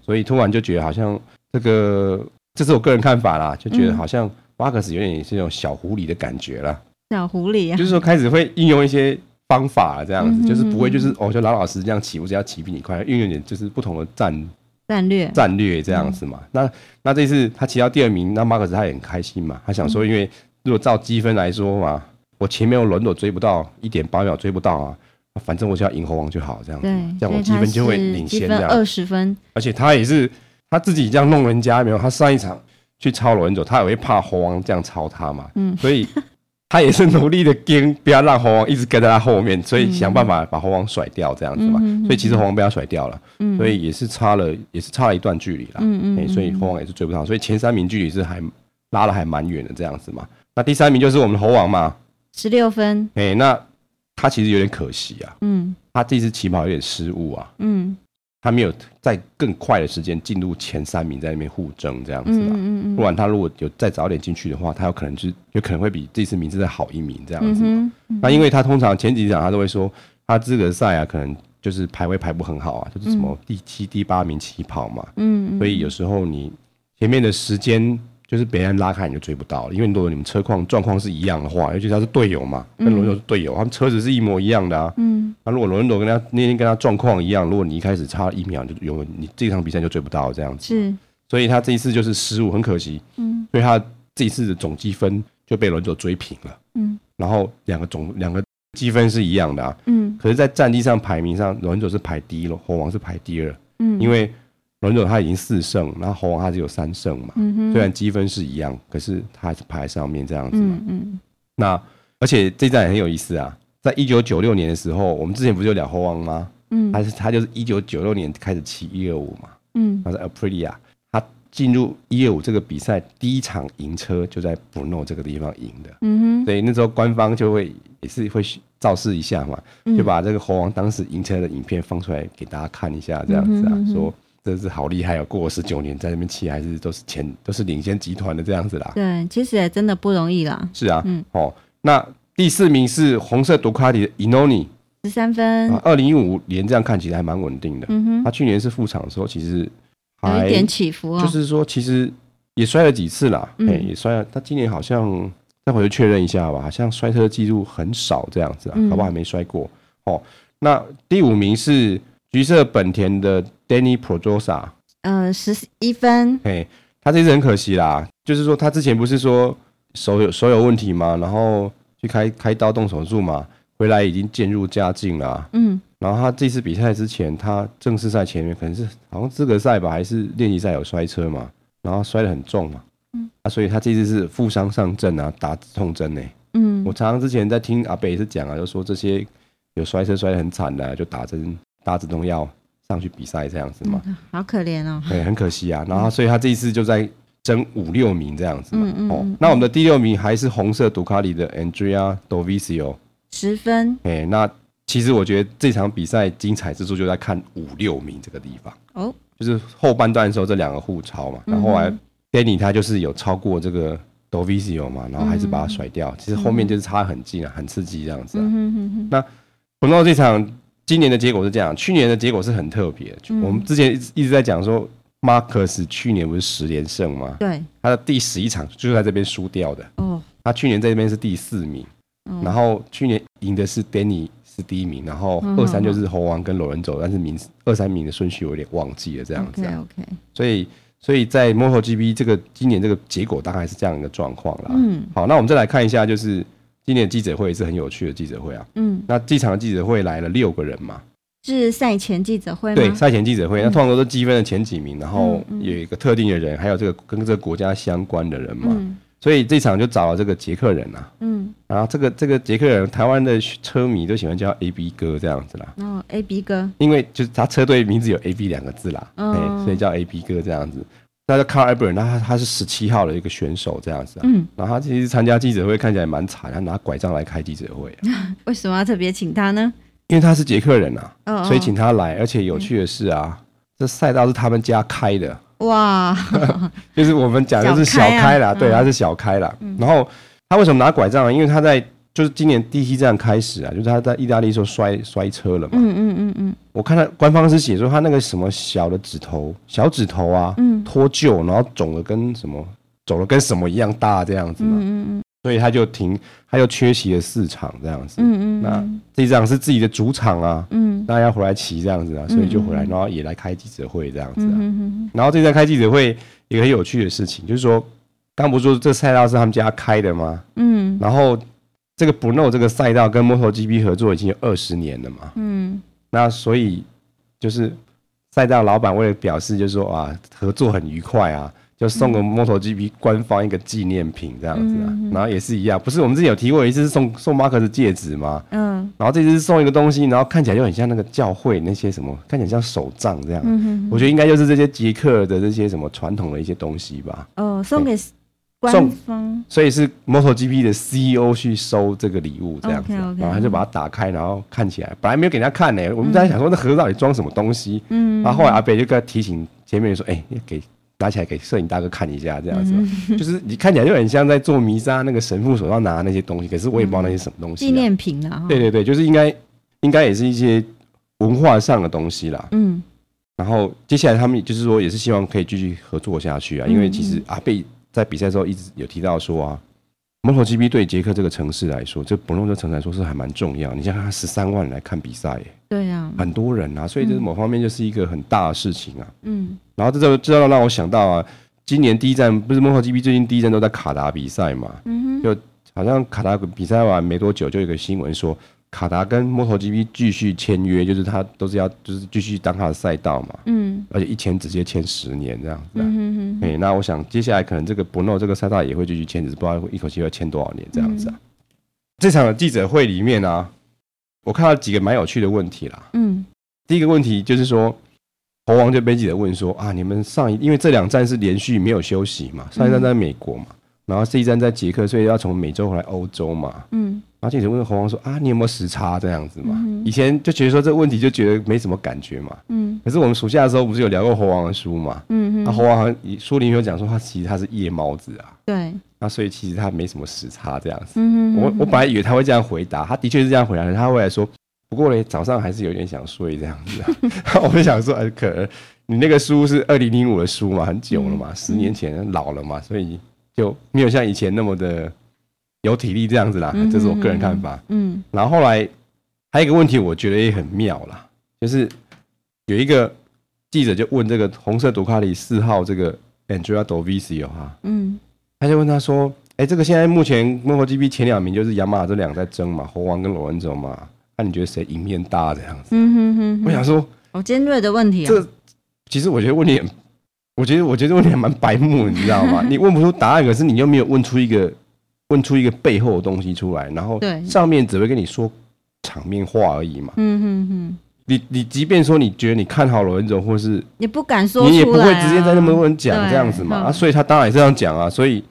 所以突然就觉得好像这个，这是我个人看法啦，就觉得好像 Marcus 有点是那种小狐狸的感觉啦。小狐狸啊，就是说开始会应用一些方法这样子，嗯、哼哼就是不会就是哦，就老老实实这样骑，我只要骑比你快，运用点就是不同的战战略战略这样子嘛。嗯、那那这次他骑到第二名，那马可斯他也很开心嘛，他想说，因为如果照积分来说嘛，我前面有轮都追不到一点八秒追不到啊，反正我只要赢猴王就好这样子，对这样我积分就会领先这样二十分，分而且他也是他自己这样弄人家没有，他上一场去超轮走，他也会怕猴王这样超他嘛，嗯，所以。他也是努力的跟，不要让猴王一直跟在他后面，所以想办法把猴王甩掉，这样子嘛。所以其实猴王被他甩掉了，所以也是差了，也是差了一段距离啦。嗯嗯。所以猴王也是追不上，所以前三名距离是还拉的还蛮远的这样子嘛。那第三名就是我们的猴王嘛，十六分。哎，那他其实有点可惜啊。嗯。他这次起跑有点失误啊。嗯。他没有在更快的时间进入前三名，在那边互争这样子啊。嗯嗯，不然他如果有再早点进去的话，他有可能就有可能会比这次名次再好一名这样子。那因为他通常前几场他都会说，他资格赛啊，可能就是排位排不很好啊，就是什么第七、第八名起跑嘛。嗯。所以有时候你前面的时间。就是别人拉开你就追不到了，因为如果你们车况状况是一样的话，尤其他是队友嘛，跟罗恩佐是队友，他们车子是一模一样的啊。嗯。那如果罗恩佐跟他那天跟他状况一样，如果你一开始差一秒，就有你这场比赛就追不到这样子。是。所以他这一次就是失误，很可惜。嗯。所以他这一次的总积分就被罗恩佐追平了。嗯。然后两个总两个积分是一样的啊。嗯。可是，在战绩上排名上，罗恩佐是排第一了，火王是排第二。嗯。因为。轮总他已经四胜，然后猴王他只有三胜嘛。嗯、虽然积分是一样，可是他还是排在上面这样子嘛。嗯嗯。那而且这站也很有意思啊，在一九九六年的时候，我们之前不是有聊猴王吗？嗯。他是他就是一九九六年开始骑一二五嘛。嗯。他是 Aprilia，他进入一二五这个比赛第一场赢车就在 Bruno 这个地方赢的。嗯哼。所以那时候官方就会也是会造势一下嘛，就把这个猴王当时赢车的影片放出来给大家看一下，这样子啊，嗯、哼哼说。真是好厉害哦！过了十九年在那边骑，还是都是前都是领先集团的这样子啦。对，其实也真的不容易啦。是啊，嗯，哦，那第四名是红色杜卡迪的 Iannone，十三分。二零一五年这样看起来还蛮稳定的。嗯哼，他去年是副厂的时候，其实还有一点起伏哦。就是说，其实也摔了几次啦，嗯，也摔了。他今年好像再回去确认一下吧，好像摔车的记录很少这样子啊，好不好？还没摔过。哦，那第五名是橘色本田的。Danny Pedrosa，嗯，十一分。嘿，他这次很可惜啦，就是说他之前不是说手有手有问题嘛，然后去开开刀动手术嘛，回来已经渐入佳境了。嗯，然后他这次比赛之前，他正式赛前面可能是好像资格赛吧，还是练习赛有摔车嘛，然后摔得很重嘛。嗯，啊，所以他这次是负伤上阵啊，打止痛针呢。嗯，我常常之前在听阿北也是讲啊，就说这些有摔车摔得很惨的，就打针打止痛药。上去比赛这样子嘛，嗯、好可怜哦，对，很可惜啊。然后，所以他这一次就在争五六名这样子嘛。嗯嗯。哦，那我们的第六名还是红色杜卡里的 Andrea Dovizioso，十分。哎，那其实我觉得这场比赛精彩之处就在看五六名这个地方。哦，就是后半段的时候这两个互超嘛，然后后来 Danny 他就是有超过这个 Dovizioso 嘛，然后还是把他甩掉。其实后面就是差很近啊，很刺激这样子啊。嗯哼哼。那碰到这场。今年的结果是这样，去年的结果是很特别。嗯、我们之前一直一直在讲说，Marcus 去年不是十连胜吗？对，他的第十一场就是在这边输掉的。哦，他去年在这边是第四名，哦、然后去年赢的是 Danny 是第一名，然后二三就是猴王跟罗伦佐，但是名二三名的顺序我有点忘记了这样子。OK OK。所以所以在 MotoGP 这个今年这个结果大概是这样一个状况啦。嗯，好，那我们再来看一下就是。今年的记者会也是很有趣的记者会啊，嗯，那这场的记者会来了六个人嘛，是赛前记者会吗？对，赛前记者会，嗯、那通常都是积分的前几名，然后有一个特定的人，嗯、还有这个跟这个国家相关的人嘛，嗯、所以这场就找了这个捷克人啊，嗯，然后这个这个捷克人，台湾的车迷都喜欢叫 A B 哥这样子啦，哦，A B 哥，因为就是他车队名字有 A B 两个字啦，哦，所以叫 A B 哥这样子。那叫 Carl Edberg，那他他是十七号的一个选手这样子啊，嗯，然后他其实参加记者会看起来蛮惨，他拿拐杖来开记者会啊。为什么要特别请他呢？因为他是捷克人啊，哦哦所以请他来。而且有趣的是啊，嗯、这赛道是他们家开的，哇，就是我们讲的是小开啦，啊、对，他是小开啦。嗯、然后他为什么拿拐杖呢？因为他在。就是今年第一站开始啊，就是他在意大利时候摔摔车了嘛。嗯嗯嗯嗯。我看他官方是写说他那个什么小的指头，小指头啊，嗯，脱臼，然后肿的跟什么，肿的跟什么一样大这样子嘛。嗯嗯，所以他就停，他又缺席了四场这样子。嗯嗯。那这一场是自己的主场啊，嗯，大家要回来骑这样子啊，所以就回来，然后也来开记者会这样子啊。嗯嗯。然后这一站开记者会一个很有趣的事情，就是说，刚不是说这赛道是他们家开的吗？嗯。然后。这个 Brno 这个赛道跟 MotoGP 合作已经有二十年了嘛，嗯，那所以就是赛道老板为了表示，就是说啊，合作很愉快啊，就送个 MotoGP 官方一个纪念品这样子啊，嗯、然后也是一样，不是我们之前有提过一次是送送马克的戒指吗？嗯，然后这次是送一个东西，然后看起来就很像那个教会那些什么，看起来像手杖这样，嗯、我觉得应该就是这些捷克的这些什么传统的一些东西吧。哦，送给。官方，所以是 MotoGP 的 CEO 去收这个礼物这样子，okay, okay, 然后他就把它打开，然后看起来本来没有给人家看呢、欸，我们在想说那盒子到底装什么东西，嗯，然后后来阿北就跟他提醒前面说，哎、欸，给拿起来给摄影大哥看一下这样子，嗯、就是你看起来就很像在做弥撒那个神父手上拿的那些东西，可是我也不知道那些什么东西、啊，纪、嗯、念品啊，对对对，就是应该应该也是一些文化上的东西啦，嗯，然后接下来他们就是说也是希望可以继续合作下去啊，因为其实阿北。在比赛的时候一直有提到说啊，MotoGP 对捷克这个城市来说，这博诺这城市来说是还蛮重要。你像他十三万人来看比赛，对呀，很多人啊，所以这是某方面就是一个很大的事情啊。嗯，然后这就这就让我想到啊，今年第一站不是 MotoGP 最近第一站都在卡达比赛嘛，嗯哼，就好像卡达比赛完没多久，就有一个新闻说。卡达跟 MotoGP 继续签约，就是他都是要就是继续当他的赛道嘛，嗯，而且一签直接签十年这样子，嗯哼哼，哎，那我想接下来可能这个 Brno 这个赛道也会继续签，只是不知道一口气要签多少年这样子啊。嗯、这场的记者会里面啊，我看到几个蛮有趣的问题啦，嗯，第一个问题就是说，猴王就被记者问说啊，你们上一因为这两站是连续没有休息嘛，上一站在美国嘛，嗯、然后这一站在捷克，所以要从美洲回来欧洲嘛，嗯。然后记者问猴王说：“啊，你有没有时差这样子嘛？嗯、以前就觉得说这个问题就觉得没什么感觉嘛。嗯。可是我们暑假的时候不是有聊过猴王的书嘛？嗯那猴王好像书里面有讲说他其实他是夜猫子啊。对。那所以其实他没什么时差这样子。嗯我我本来以为他会这样回答，他的确是这样回答的。他后来说，不过嘞，早上还是有点想睡这样子、啊。我就想说，哎，可能你那个书是二零零五的书嘛，很久了嘛，嗯、十年前老了嘛，所以就没有像以前那么的。”有体力这样子啦，这是我个人看法。嗯，然后后来还有一个问题，我觉得也很妙啦，就是有一个记者就问这个红色杜卡里四号这个 Andrea Dovizioso 哈，嗯，他就问他说：“哎，这个现在目前 MotoGP 前两名就是雅马哈这两个在争嘛，猴王跟罗恩佐嘛，那你觉得谁赢面大这样子？”嗯哼哼，我想说，好尖锐的问题啊。这其实我觉得问题很，我觉得我觉得问题还蛮白目，你知道吗？你问不出答案，可是你又没有问出一个。问出一个背后的东西出来，然后上面只会跟你说场面话而已嘛。嗯哼哼。你你即便说你觉得你看好罗恩总，或是你不敢说，你也不会直接在那么多人讲这样子嘛。啊，所以他当然也这样讲啊。所以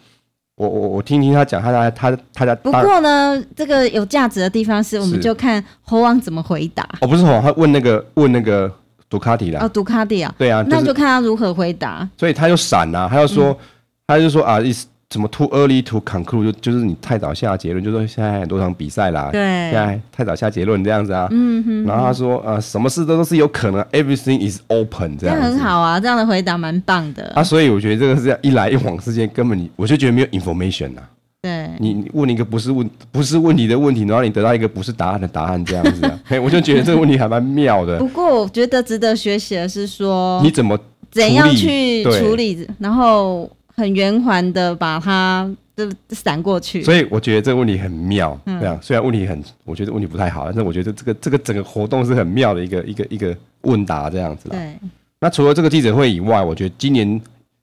我我我听听他讲，他他他他在。不过呢，这个有价值的地方是，我们就看猴王怎么回答。哦，不是猴王，他问那个问那个杜卡迪啦。哦，杜卡迪啊。对啊，那就看他如何回答。所以他就闪啊，他就说，他就说啊，意思。什么 too early to conclude 就就是你太早下结论，就说现在很多场比赛啦，对，现在太早下结论这样子啊，嗯哼，然后他说呃，什么事都都是有可能，everything is open 这样子，很好啊，这样的回答蛮棒的。啊，所以我觉得这个是一来一往之间根本你我就觉得没有 information 呐，对，你你问一个不是问不是问题的问题，然后你得到一个不是答案的答案这样子啊，嘿，我就觉得这个问题还蛮妙的。不过我觉得值得学习的是说你怎么怎样去处理，然后。很圆环的把它就闪过去，所以我觉得这个问题很妙。这样、嗯、虽然问题很，我觉得问题不太好，但是我觉得这个这个整个活动是很妙的一个一个一个问答这样子。对。那除了这个记者会以外，我觉得今年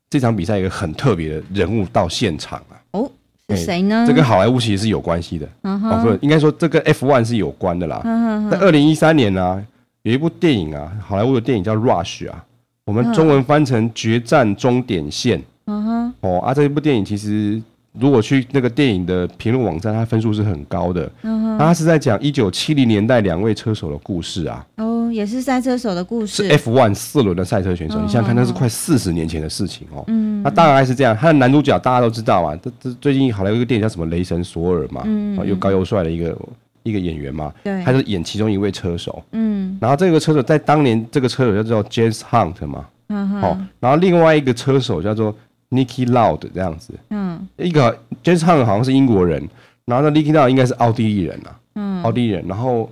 这场比赛一个很特别的人物到现场啊。哦，是谁呢？这跟好莱坞其实是有关系的。哦，不，应该说这跟 F1 是有关的啦。嗯哼。在二零一三年呢、啊，有一部电影啊，好莱坞的电影叫《Rush》啊，我们中文翻成《决战终点线》。嗯哼，哦啊，这一部电影其实如果去那个电影的评论网站，它分数是很高的。嗯哼，它是在讲一九七零年代两位车手的故事啊。哦，也是赛车手的故事。是 F1 四轮的赛车选手，你想想看，那是快四十年前的事情哦。嗯，那大概是这样。他的男主角大家都知道啊，这这最近好莱坞一个电影叫什么《雷神索尔》嘛，嗯，又高又帅的一个一个演员嘛。对，他是演其中一位车手。嗯，然后这个车手在当年，这个车手叫做 James Hunt 嘛。嗯哼，好，然后另外一个车手叫做。Niki Lauda 这样子，嗯，一个 James Hunt 好像是英国人，然后那 Niki Lauda 应该是奥地利人啊，嗯，奥地利人，然后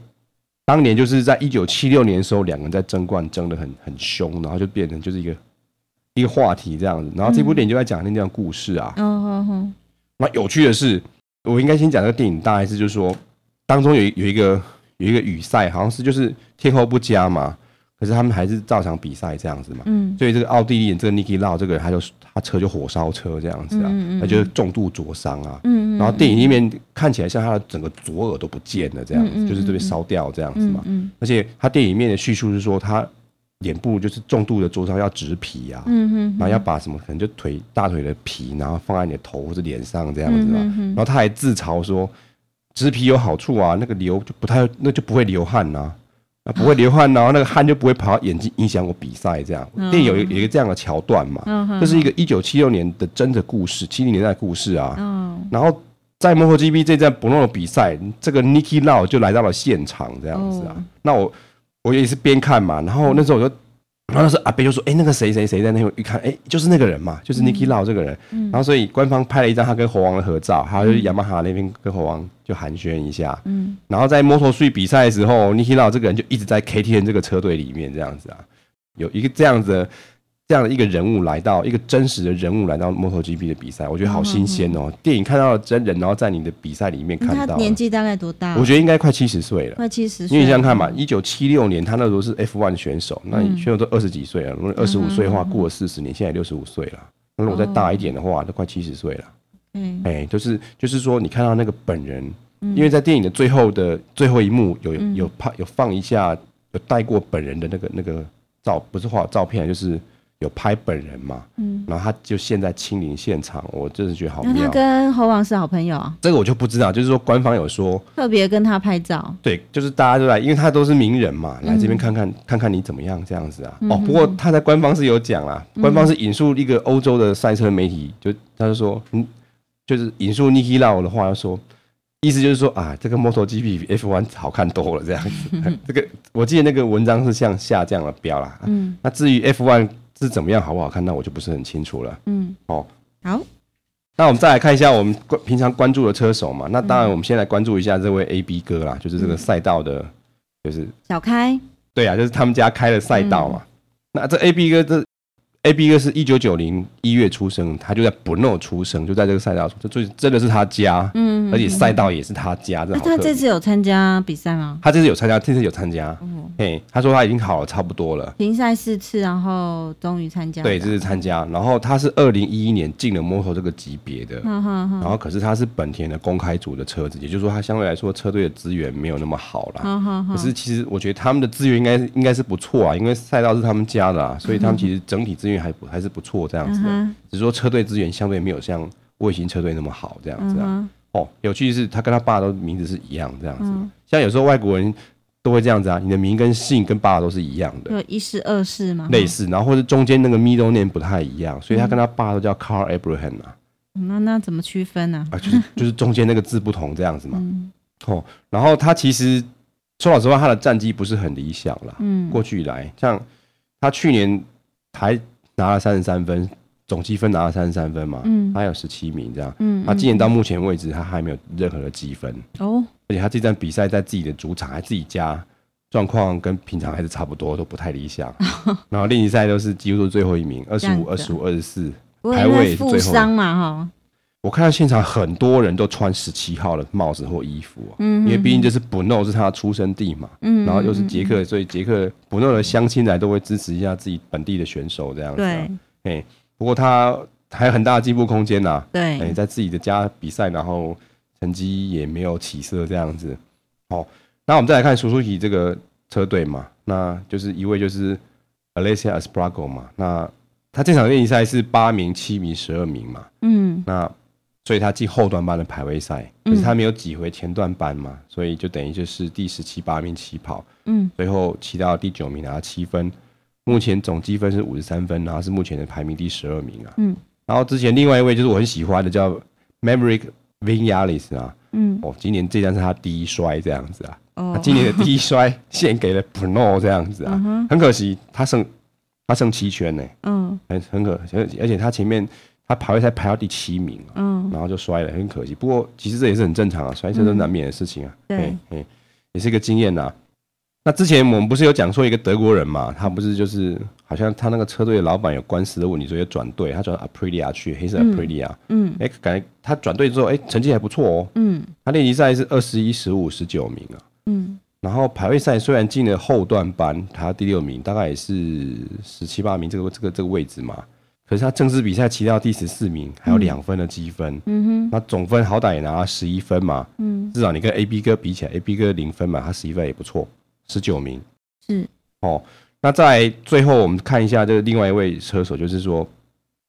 当年就是在一九七六年的时候，两个人在争冠争得很很凶，然后就变成就是一个一个话题这样子，然后这部电影就在讲那这样故事啊，嗯嗯嗯，那有趣的是，我应该先讲这个电影大概是就是说，当中有有一个有一个雨赛，好像是就是天候不佳嘛。可是他们还是照常比赛这样子嘛，嗯，所以这个奥地利人这个 Niki Lauda 这个人，他就他车就火烧车这样子啊，嗯，他就重度灼伤啊，嗯，然后电影里面看起来像他的整个左耳都不见了这样子，就是这边烧掉这样子嘛，嗯，而且他电影里面的叙述是说他脸部就是重度的灼伤要植皮啊，嗯哼，然后要把什么可能就腿大腿的皮，然后放在你的头或者脸上这样子嘛，然后他还自嘲说植皮有好处啊，那个流就不太那就不会流汗呐、啊，啊不会流汗，然后那个汗就不会跑到眼睛影响我比赛这样。电影有有一个这样的桥段嘛，这是一个一九七六年的真的故事，七零年代的故事啊，然后在 MotoGP 这站 Brno 的比赛，这个 Niki Lau 就来到了现场这样子啊，那我。我也是边看嘛，然后那时候我就，然后那时候阿贝就说：“哎、欸，那个谁谁谁在那边一看，哎、欸，就是那个人嘛，就是 Niki Lau 这个人。嗯”然后所以官方拍了一张他跟猴王的合照，还有雅马哈那边跟猴王就寒暄一下。嗯，然后在 Moto3 比赛的时候，Niki Lau 这个人就一直在 KTM 这个车队里面这样子啊，有一个这样子的。这样的一个人物来到，一个真实的人物来到 MotoGP 的比赛，我觉得好新鲜哦、电影看到了真人，然后在你的比赛里面看到。他年纪大概多大？我觉得应该快七十岁了。快七十岁。因为你想想看嘛，一九七六年他那时候是 F1 选手，那选手都二十几岁了。如果二十五岁的话，过了四十年，现在六十五岁了。那如果再大一点的话，都快七十岁了。嗯，哎，就是就是说，你看到那个本人，因为在电影的最后的最后一幕有有拍有放一下有带过本人的那个那个照，不是画照片，就是。有拍本人嘛？嗯，然后他就现在亲临现场，我真是觉得好妙。那他跟猴王是好朋友啊？这个我就不知道，就是说官方有说特别跟他拍照。对，就是大家都来，因为他都是名人嘛，来这边看看、嗯、看看你怎么样这样子啊。嗯、哦，不过他在官方是有讲啊，官方是引述一个欧洲的赛车媒体，就他就说，嗯，就是引述 Niki Lau 的话，要说，意思就是说啊，这个 MotoGP 比 F1 好看多了这样子。这个我记得那个文章是像下这样的标啦。嗯，那至于 F1。是怎么样好不好看？那我就不是很清楚了。嗯，哦，好，那我们再来看一下我们关平常关注的车手嘛。那当然，我们先来关注一下这位 AB 哥啦，就是这个赛道的，就是小开。对啊，就是他们家开的赛道嘛。那这 AB 哥这。A B 哥是一九九零一月出生，他就在 Brno 出生，就在这个赛道出，这最真的是他家，嗯，而且赛道也是他家。那他这次有参加比赛吗？他这次有参加，这次有参加。嘿，他说他已经考了差不多了，停赛四次，然后终于参加。对，这次参加。然后他是二零一一年进了 Moto 这个级别的，然后可是他是本田的公开组的车子，也就是说他相对来说车队的资源没有那么好了。可是其实我觉得他们的资源应该应该是不错啊，因为赛道是他们家的啊，所以他们其实整体资源。还不还是不错这样子的，只是说车队资源相对没有像卫星车队那么好这样子啊。哦，有趣的是他跟他爸都名字是一样这样子，像有时候外国人都会这样子啊，你的名跟姓跟爸都是一样的，有一世二世吗？类似，然后或者中间那个 middle name 不太一样，所以他跟他爸都叫 Carl Abraham 啊。那那怎么区分呢？啊，就是就是中间那个字不同这样子嘛。哦，然后他其实说老实话，他的战绩不是很理想啦。嗯，过去以来，像他去年还。拿了三十三分，总积分拿了三十三分嘛，嗯，他有十七名这样，嗯，他今年到目前为止他还没有任何的积分。哦，而且他这站比赛在自己的主场还自己家，状况跟平常还是差不多，都不太理想。然后练习赛都是几乎都是最后一名，二十五、二十五、二十四，排位负伤嘛哈。我看到现场很多人都穿十七号的帽子或衣服，嗯，因为毕竟这是 Brno 是他的出生地嘛，嗯，然后又是捷克，所以捷克 Brno 的乡亲来都会支持一下自己本地的选手这样子，对，哎，不过他还有很大的进步空间呐，对，哎，在自己的家比赛，然后成绩也没有起色这样子，好，那我们再来看 Suzuki 这个车队嘛，那就是一位就是 Alessia Espargaro 嘛，那他这场练习赛是八名、七名、十二名嘛，嗯，那。所以他进后段班的排位赛，可是他没有挤回前段班嘛，所以就等于就是第十七八名起跑，嗯，最后骑到第九名拿七分，目前总积分是五十三分，然后是目前的排名第十二名啊，嗯，然后之前另外一位就是我很喜欢的叫 Maverick Vinales 啊，嗯，哦，今年这站是他第一摔这样子啊，哦，他今年的第一摔献给了 p r n o 这样子啊，很可惜他剩他剩七圈呢，嗯，很很可惜，而且他前面。他排位赛排到第七名，嗯，然后就摔了，很可惜。不过其实这也是很正常啊，摔车都难免的事情啊。对，嗯也是一个经验呐。那之前我们不是有讲说一个德国人嘛，他不是就是好像他那个车队的老板有官司的问题，所以转队，他转到 Aprilia 去，黑色 Aprilia。嗯，哎，感觉他转队之后，哎，成绩还不错哦。嗯，他练习赛是二十一、十五、十九名啊。嗯，然后排位赛虽然进了后段班，他第六名，大概也是十七八名这个这个这个位置嘛。可是他正式比赛骑到第十四名，还有两分的积分。嗯哼，那总分好歹也拿了十一分嘛。嗯，至少你跟 AB 哥比起来，AB 哥零分嘛，他十一分也不错，十九名。是哦，那在最后，我们看一下这个另外一位车手，就是说，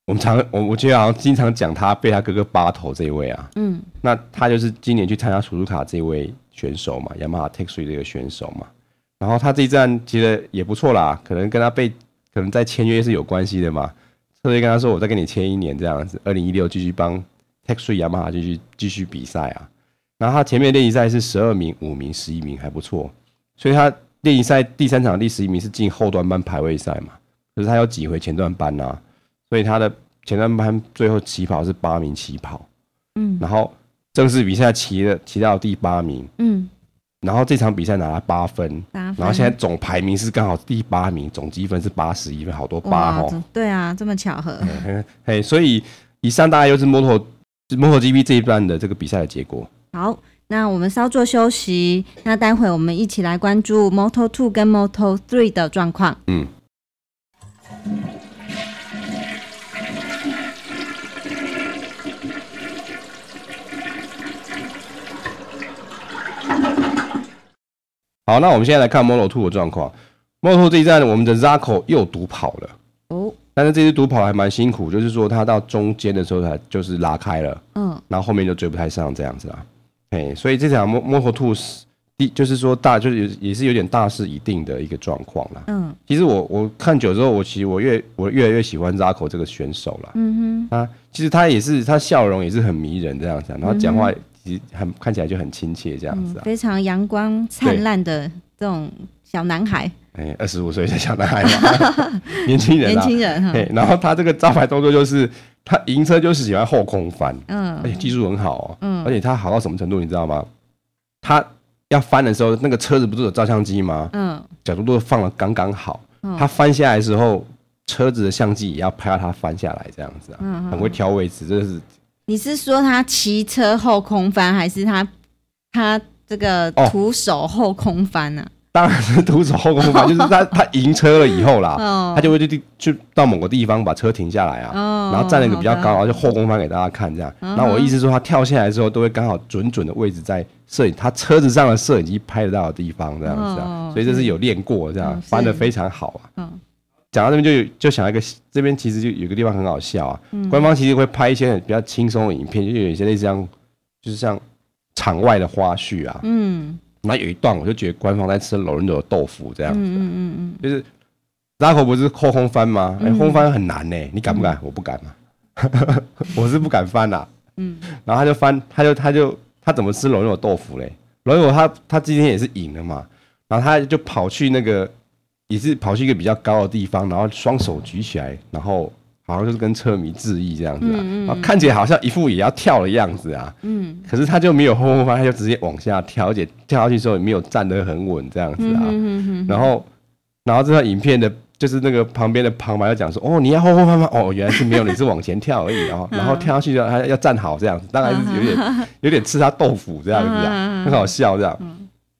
我们常我我记得好像经常讲他被他哥哥扒头这一位啊，嗯，那他就是今年去参加楚楚卡这位选手嘛，雅马哈 Tech Three 这个选手嘛，然后他这一站其实也不错啦，可能跟他被可能在签约是有关系的嘛，车队跟他说，我再跟你签一年这样子，二零一六继续帮 Tech Three 雅马哈继续继续比赛啊，然后他前面练习赛是十二名、五名、十一名还不错，所以他。练习赛第三场第十一名是进后段班排位赛嘛？可是他要挤回前段班啊，所以他的前段班最后起跑是八名起跑，嗯，然后正式比赛骑了骑到第八名，嗯，然后这场比赛拿了八分，八分，然后现在总排名是刚好第八名，总积分是八十一分，好多八哦，对啊，这么巧合，嘿，所以以上大概就是摩托摩托 GP 这一段的这个比赛的结果。好。那我们稍作休息，那待会我们一起来关注 Moto2 跟 Moto3 的状况。嗯。好，那我们现在来看 Moto2 的状况。Moto2 这一站，我们的 Zarco 又独跑了。哦。但是这次独跑还蛮辛苦，就是说他到中间的时候，他就是拉开了。嗯。然后后面就追不太上这样子啦。哎，所以这场 Moto2 是第，就是说大，就是也是有点大势已定的一个状况啦。嗯，其实我我看久之后，我其实我越我越来越喜欢 Zarco 这个选手了。嗯哼，啊，其实他也是，他笑容也是很迷人这样子，然后讲话其实很看起来就很亲切这样子，啊嗯，非常阳光灿烂的这种小男孩。哎，二十五岁的小男孩嘛，年轻人，年轻人哈。然后他这个招牌动作就是。他赢车就是喜欢后空翻，嗯，而且技术很好哦，嗯，而且他好到什么程度，你知道吗？他要翻的时候，那个车子不是有照相机吗？嗯，角度都放得刚刚好，他翻下来的时候，车子的相机也要拍到他翻下来这样子啊，嗯，很会挑位置，这是。你是说他骑车后空翻，还是他他这个徒手后空翻呢？当然是徒手后空翻，就是他 他赢车了以后啦，他就会去去到某个地方把车停下来啊，然后站了一个比较高，然后就后空翻给大家看这样。然后我意思说，他跳下来的时候都会刚好准准的位置在摄影他车子上的摄影机拍得到的地方这样子啊，所以这是有练过这样翻得非常好啊。讲到这边就就想一个，这边其实就有个地方很好笑啊，官方其实会拍一些比较轻松的影片，就有一些类似像就是像场外的花絮啊，嗯。那有一段，我就觉得官方在吃罗伦佐的豆腐这样子，嗯嗯嗯，就是拉口不是扣空翻吗？哎，后空翻很难呢，你敢不敢？我不敢嘛，我是不敢翻呐。嗯，然后他就翻，他就他就他怎么吃罗伦佐豆腐嘞？罗伦佐他他今天也是赢了嘛，然后他就跑去那个也是跑去一个比较高的地方，然后双手举起来，然后。好像就是跟车迷致意这样子啊，嗯嗯、然后看起来好像一副也要跳的样子啊。嗯，可是他就没有后空翻，他就直接往下跳，而且跳下去之后也没有站得很稳这样子啊。然后，然后这段影片的，就是那个旁边的旁白就讲说：“哦，你要后空翻翻？哦，原来是没有，你是往前跳而已。”然后，然后跳下去之后还要站好这样子，当然是 有点有点吃他豆腐这样子啊，很好笑这样。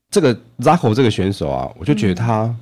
这个 Zakko 这个选手啊，我就觉得他。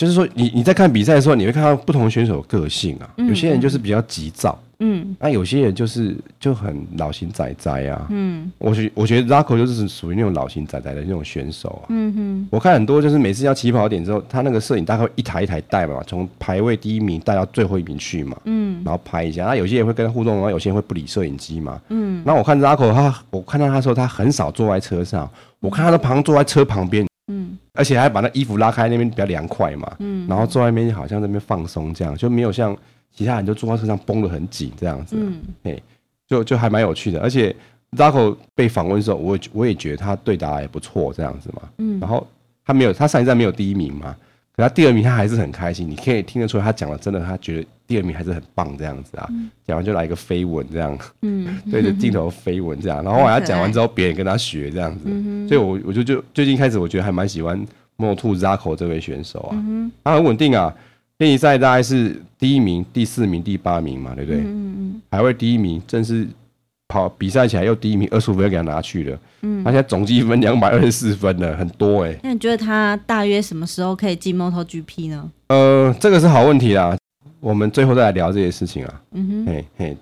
就是说，你你在看比赛的时候，你会看到不同选手的个性啊。有些人就是比较急躁，嗯，那有些人就是就很老型仔仔啊。嗯，我觉我觉得 Zarco 就是属于那种老型仔仔的那种选手啊。嗯哼，我看很多就是每次要起跑点之后，他那个摄影大概会一台一台带嘛，从排位第一名带到最后一名去嘛。嗯，然后拍一下。那有些人会跟他互动，然后有些人会不理摄影机嘛。嗯，那我看 Zarco 他，我看到他说他很少坐在车上，我看他的旁坐在车旁边。嗯，而且还把那衣服拉开，那边比较凉快嘛。嗯，然后坐在那边好像在那边放松，这样就没有像其他人就坐在车上绷得很紧这样子。嗯，哎，就就还蛮有趣的。而且 Zarco 被访问的时候，我我也觉得他对答也不错这样子嘛。嗯，然后他没有，他上一站没有第一名嘛。可他第二名，他还是很开心，你可以听得出来，他讲的真的，他觉得第二名还是很棒这样子啊。讲完就来一个飞吻这样，嗯，对着镜头飞吻这样，然后后来他讲完之后，别人跟他学这样子，所以我我就就最近开始，我觉得还蛮喜欢 Moto2 Zarco 这位选手啊，他很稳定啊，练习赛大概是第一名、第四名、第八名嘛，对不对？嗯嗯，排位第一名，正是。跑比赛起来又第一名，二十五分给他拿去了。嗯，他现在总积分两百二十四分了，很多哎、欸。那你觉得他大约什么时候可以进 MotoGP 呢？呃，这个是好问题啦。我们最后再来聊这些事情啊。嗯哼，嘿嘿。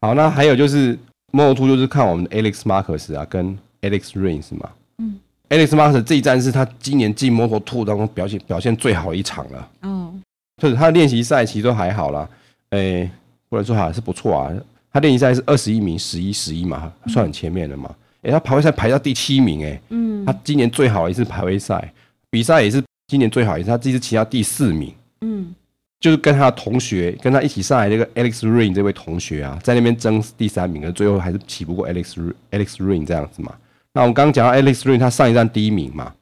好，那还有就是 Moto2 就是看我们的 Alex Marquez 啊，跟 Alex Rins 嘛。嗯，Alex Marquez 这一站是他今年进 Moto2 当中表现表现最好一场了。哦。就是他的练习赛其实都还好啦，哎、欸，不能说还是不错啊。他练习赛是二十一名，十一十一嘛，算很前面的嘛。哎、欸，他排位赛排到第七名、欸，哎，嗯，他今年最好的一次排位赛比赛也是今年最好一次，他这次骑到第四名，嗯，就是跟他的同学跟他一起上来这个 Alex Ring 这位同学啊，在那边争第三名，可是最后还是起不过 Alex Alex Ring 这样子嘛。那我们刚刚讲到 Alex Ring，他上一站第一名嘛，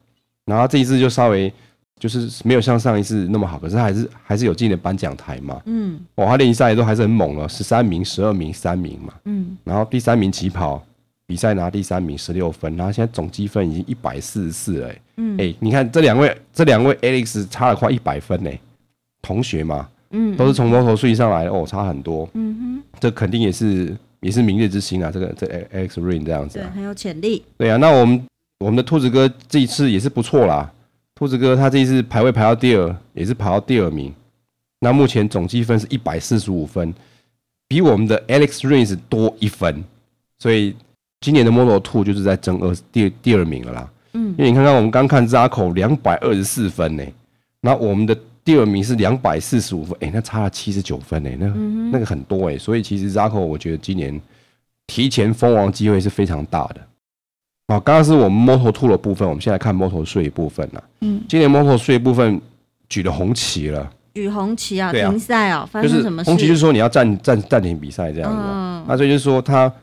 然后这一次就稍微。就是没有像上一次那么好，可是还是还是有进的颁奖台嘛。嗯，哇，他练习赛都还是很猛了，十三名、十二名、三名嘛。嗯，然后第三名起跑比赛拿第三名十六分，然后现在总积分已经一百四十四了。嗯，哎，你看这两位，这两位 Alex 差了快一百分呢，同学嘛。嗯，都是从 Moto3 上来的哦，差很多。嗯哼，这肯定也是也是明日之星啊，这个这 Alex Ring 这样子，对，很有潜力。对啊，那我们我们的兔子哥这一次也是不错啦。兔子哥他这一次排位排到第二，也是排到第二名。那目前总积分是一百四十五分，比我们的 Alex rains 多一分。所以今年的 Moto2 就是在争二第第二名了啦。嗯，因为你看看我们刚看 Zarco 两百二十四分呢，那我们的第二名是两百四十五分，哎，那差了七十九分呢，那那个很多哎。所以其实 Zarco 我觉得今年提前封王机会是非常大的。好，刚刚是我们 Moto2 的部分，我们现在看 Moto3 部分了。嗯，今年 Moto3 部分举了红旗了，举红旗啊，停赛哦，发生什么事？红旗就是说你要暂暂暂停比赛这样子。嗯，那所以就是说，他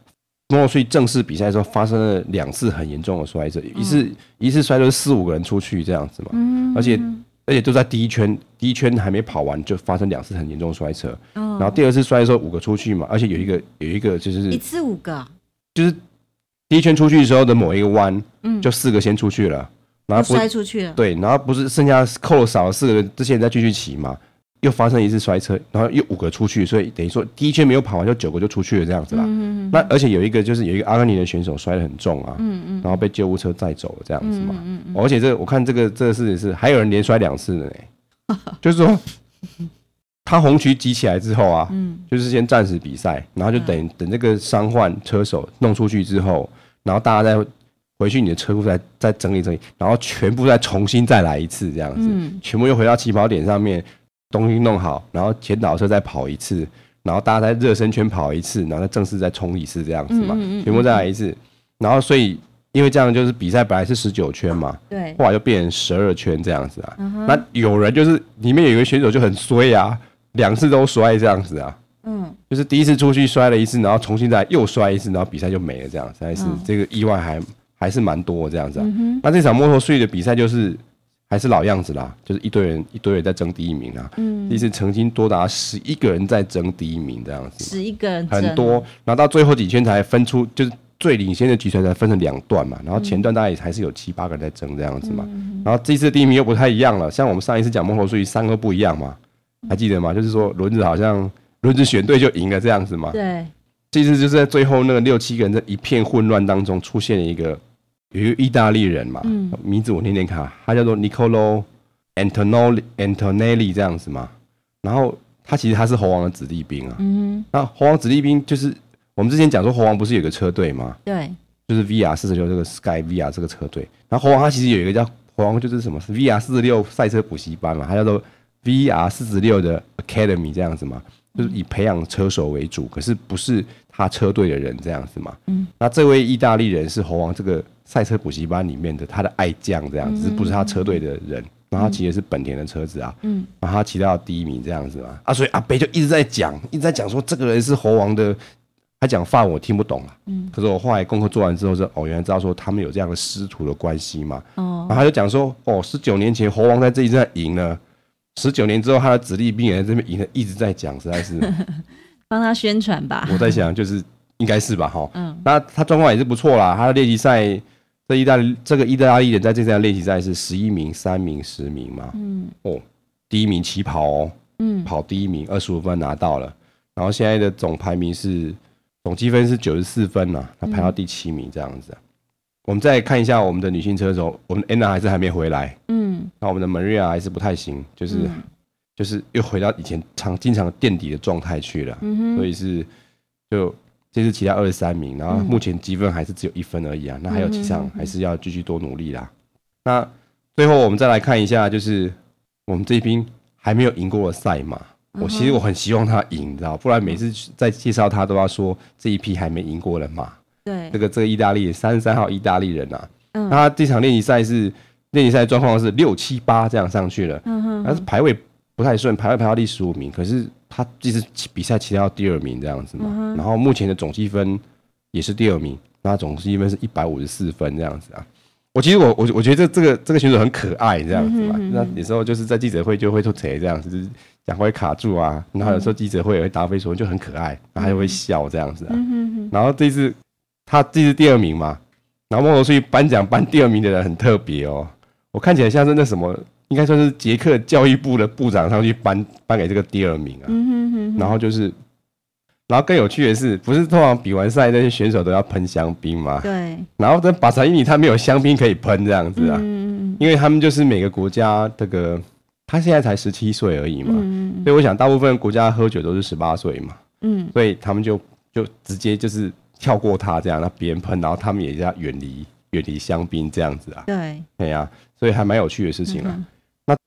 Moto3 正式比赛的时候发生了两次很严重的摔车，一次一次摔都是四五个人出去这样子嘛。嗯，而且而且都在第一圈，第一圈还没跑完就发生两次很严重的摔车。然后第二次摔的时候五个出去嘛，而且有一个有一个就是一次五个，就是。第一圈出去的时候的某一个弯，嗯，就四个先出去了，然后摔出去了。对，然后不是剩下扣了少了四个人，这些人再继续骑嘛，又发生一次摔车，然后又五个出去，所以等于说第一圈没有跑完就九个就出去了这样子啦。嗯嗯。那而且有一个就是有一个阿根廷的选手摔得很重啊，嗯嗯，然后被救护车载走了这样子嘛。嗯嗯。而且这我看这个这个事情是还有人连摔两次的呢，就是说他红旗举起来之后啊，嗯，就是先暂时比赛，然后就等等这个伤患车手弄出去之后。然后大家再回去你的车库再再整理整理，然后全部再重新再来一次这样子，嗯、全部又回到起跑点上面，东西弄好，然后前导车再跑一次，然后大家在热身圈跑一次，然后再正式再冲一次这样子嘛，全部再来一次，然后所以因为这样就是比赛本来是十九圈嘛，对，后来就变成十二圈这样子啊，嗯、那有人就是里面有一个选手就很衰啊，两次都摔这样子啊。嗯，就是第一次出去摔了一次，然后重新再又摔一次，然后比赛就没了，这样实在是这个意外还还是蛮多这样子啊。嗯、那这场 Moto3 的比赛就是还是老样子啦，就是一堆人一堆人在争第一名啊。嗯，其实曾经多达十一个人在争第一名这样子，十一个人很多，然后到最后几圈才分出，就是最领先的集团才分成两段嘛，然后前段大概也还是有七八个人在争这样子嘛。嗯、然后这次第一名又不太一样了，像我们上一次讲 Moto3 三个不一样嘛，还记得吗？就是说轮子好像。轮子选对就赢了这样子嘛？对，这次就是在最后那个六七个人在一片混乱当中出现了一个有一个意大利人嘛，嗯、名字我念念看，他叫做 Nicolo Antonelli Antonelli 这样子嘛。然后他其实他是猴王的子弟兵啊。嗯。那猴王子弟兵就是我们之前讲说猴王不是有个车队吗？对，就是 VR 四十六这个 Sky VR 这个车队。然后猴王他其实有一个叫猴王就是什么是 VR 四十六赛车补习班嘛，他叫做 VR 四十六的 Academy 这样子嘛。就是以培养车手为主，可是不是他车队的人这样子嘛？嗯，那这位意大利人是猴王这个赛车补习班里面的他的爱将这样子，不是他车队的人。然后他骑的是本田的车子啊，嗯，然后他骑到第一名这样子嘛。啊，所以阿北就一直在讲，一直在讲说这个人是猴王的，他讲法文我听不懂啊。嗯，可是我后来功课做完之后，是哦，原来知道说他们有这样的师徒的关系嘛。哦，然后他就讲说，哦，十九年前猴王在这一站赢了。十九年之后，他的子弟兵也在这边赢了，一直在讲，实在是 帮他宣传吧。我在想，就是应该是吧，哈。嗯。那他状况也是不错啦。他的练习赛，这意大利这个意大利人在这场练习赛是十一名、三名、十名嘛。嗯。哦，第一名起跑哦，嗯，跑第一名，二十五分拿到了。然后现在的总排名是总积分是九十四分呐，他排到第七名这样子。我们再看一下我们的女性车手，我们 Anna 还是还没回来，嗯，那我们的 Maria 还是不太行，就是、嗯、就是又回到以前常经常垫底的状态去了，嗯，所以是就这是其他二十三名，然后目前积分还是只有一分而已啊，嗯、那还有几场还是要继续多努力啦。嗯、那最后我们再来看一下，就是我们这边还没有赢过的赛马。我其实我很希望他赢，你知道，不然每次在介绍他都要说这一批还没赢过的马。对，这个这个意大利三十三号意大利人啊，嗯，他这场练习赛是练习赛状况是六七八这样上去了，嗯哼，但是排位不太顺，排位排到第十五名，可是他其实比赛骑到第二名这样子嘛，嗯，然后目前的总积分也是第二名，那总积分是一百五十四分这样子啊。我其实我我我觉得这这个这个选手很可爱这样子嘛，那有时候就是在记者会就会吐槽这样子，就是讲话会卡住啊，然后有时候记者会也会答非所问，就很可爱，然后他就会笑这样子啊。然后这次他这次第二名嘛，然后莫托帅颁奖颁第二名的人很特别哦，我看起来像是那什么，应该算是捷克教育部的部长上去颁颁给这个第二名啊。然后就是。然后更有趣的是，不是通常比完赛那些选手都要喷香槟吗？对。然后这巴萨伊尼他没有香槟可以喷这样子啊，嗯，因为他们就是每个国家这个，他现在才十七岁而已嘛，嗯，所以我想大部分国家喝酒都是十八岁嘛，嗯，所以他们就就直接就是跳过他这样，让别人喷，然后他们也要远离远离香槟这样子啊，对，对呀，所以还蛮有趣的事情啊。嗯，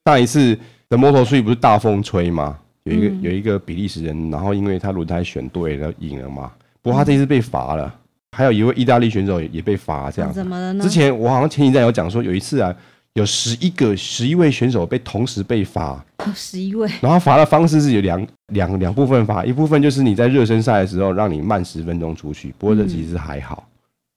那上一次的摩托帅不是大风吹吗？有一个有一个比利时人，然后因为他轮胎选对了赢了嘛，不过他这次被罚了。还有一位意大利选手也被罚，这样。怎么了呢？之前我好像前几站有讲说，有一次啊，有十一个十一位选手被同时被罚。十一位。然后罚的方式是有两两两部分罚，一部分就是你在热身赛的时候让你慢十分钟出去，不过这其实还好。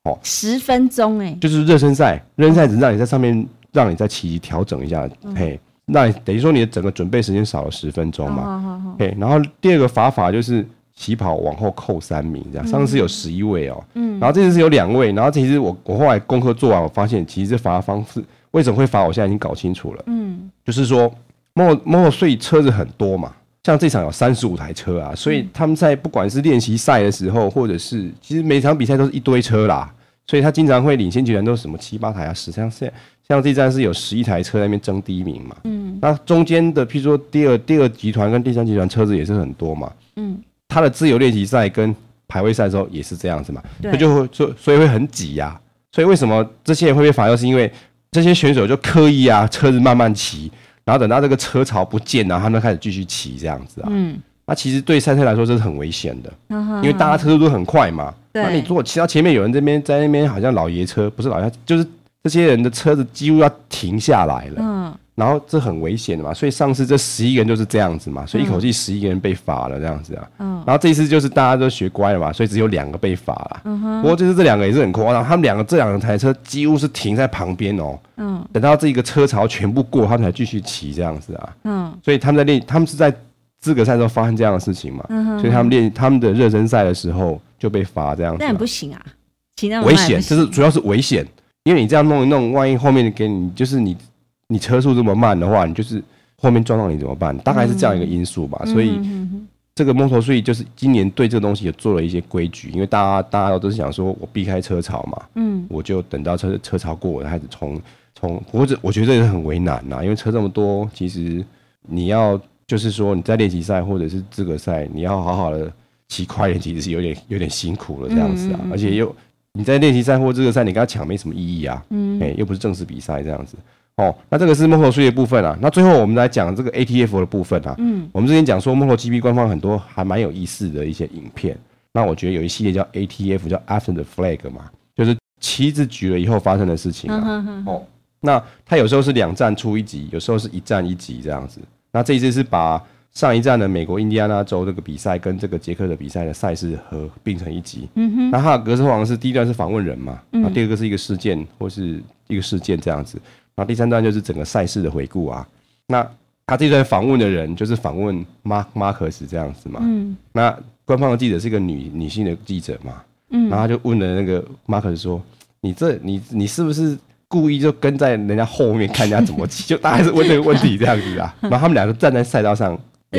哦，十分钟哎，就是热身赛，热身赛只让你在上面让你在骑调整一下，嘿。那等于说你的整个准备时间少了十分钟嘛？好好好。对，然后第二个罚法，法就是起跑往后扣三名，这样。上次有十一位哦，嗯，然后这次是有两位，然后其实我我后来功课做完，我发现其实这罚的方式为什么会罚，我现在已经搞清楚了。嗯，就是说摩摩托税车子很多嘛，像这场有三十五台车啊，所以他们在不管是练习赛的时候，或者是其实每场比赛都是一堆车啦，所以他经常会领先集团都是什么七八台啊，十像是。像这站是有十一台车在那边争第一名嘛，嗯，那中间的，譬如说第二第二集团跟第三集团车子也是很多嘛，嗯，它的自由练习赛跟排位赛的时候也是这样子嘛，对，就会所所以会很挤呀、啊，所以为什么这些人会被罚？就是因为这些选手就刻意啊，车子慢慢骑，然后等到这个车潮不见，然后他们开始继续骑这样子啊，嗯，那其实对赛车来说这是很危险的，因为大家车速都很快嘛，对，那你如果骑到前面有人这边在那边好像老爷车，不是老爷，就是。这些人的车子几乎要停下来了，嗯，然后这很危险的嘛，所以上次这十一个人就是这样子嘛，所以一口气十一个人被罚了这样子啊，嗯，然后这一次就是大家都学乖了嘛，所以只有两个被罚了，嗯哼，不过就是这两个也是很夸张，他们两个这两台车几乎是停在旁边哦，嗯，等到这个车潮全部过，他们才继续骑这样子啊，嗯，所以他们在练，他们是在资格赛的时候发生这样的事情嘛，所以他们练他们的热身赛的时候就被罚这样子，那也不行啊，危险，就是主要是危险。因为你这样弄一弄，万一后面给你就是你你车速这么慢的话，你就是后面撞到你怎么办？大概是这样一个因素吧。所以这个摩托税就是今年对这个东西也做了一些规矩，因为大家大家都是想说我避开车潮嘛，嗯，我就等到车车潮过，我开始冲冲。或者我觉得这也很为难呐，因为车这么多，其实你要就是说你在练习赛或者是资格赛，你要好好的骑快一点，其实是有点有点辛苦了这样子啊，而且又。你在练习赛或这个赛，你跟他抢没什么意义啊，嗯，哎，又不是正式比赛这样子，哦，那这个是摩托税的部分啊。那最后我们来讲这个 ATF 的部分啊，嗯，我们之前讲说摩托 GP 官方很多还蛮有意思的一些影片，那我觉得有一系列叫 ATF，叫 After the Flag 嘛，就是旗子举了以后发生的事情啊，哦，那它有时候是两站出一集，有时候是一站一集这样子，那这一次是把。上一站的美国印第安纳州这个比赛跟这个捷克的比赛的赛事合并成一集。嗯哼。那它的格式化是第一段是访问人嘛，那、嗯、第二个是一个事件或是一个事件这样子，然后第三段就是整个赛事的回顾啊。那他这段访问的人就是访问马马克斯这样子嘛。嗯。那官方的记者是一个女女性的记者嘛。嗯。然后他就问了那个马克斯说：“你这你你是不是故意就跟在人家后面看人家怎么骑？”就大概是问这个问题这样子啊。然后他们两个站在赛道上。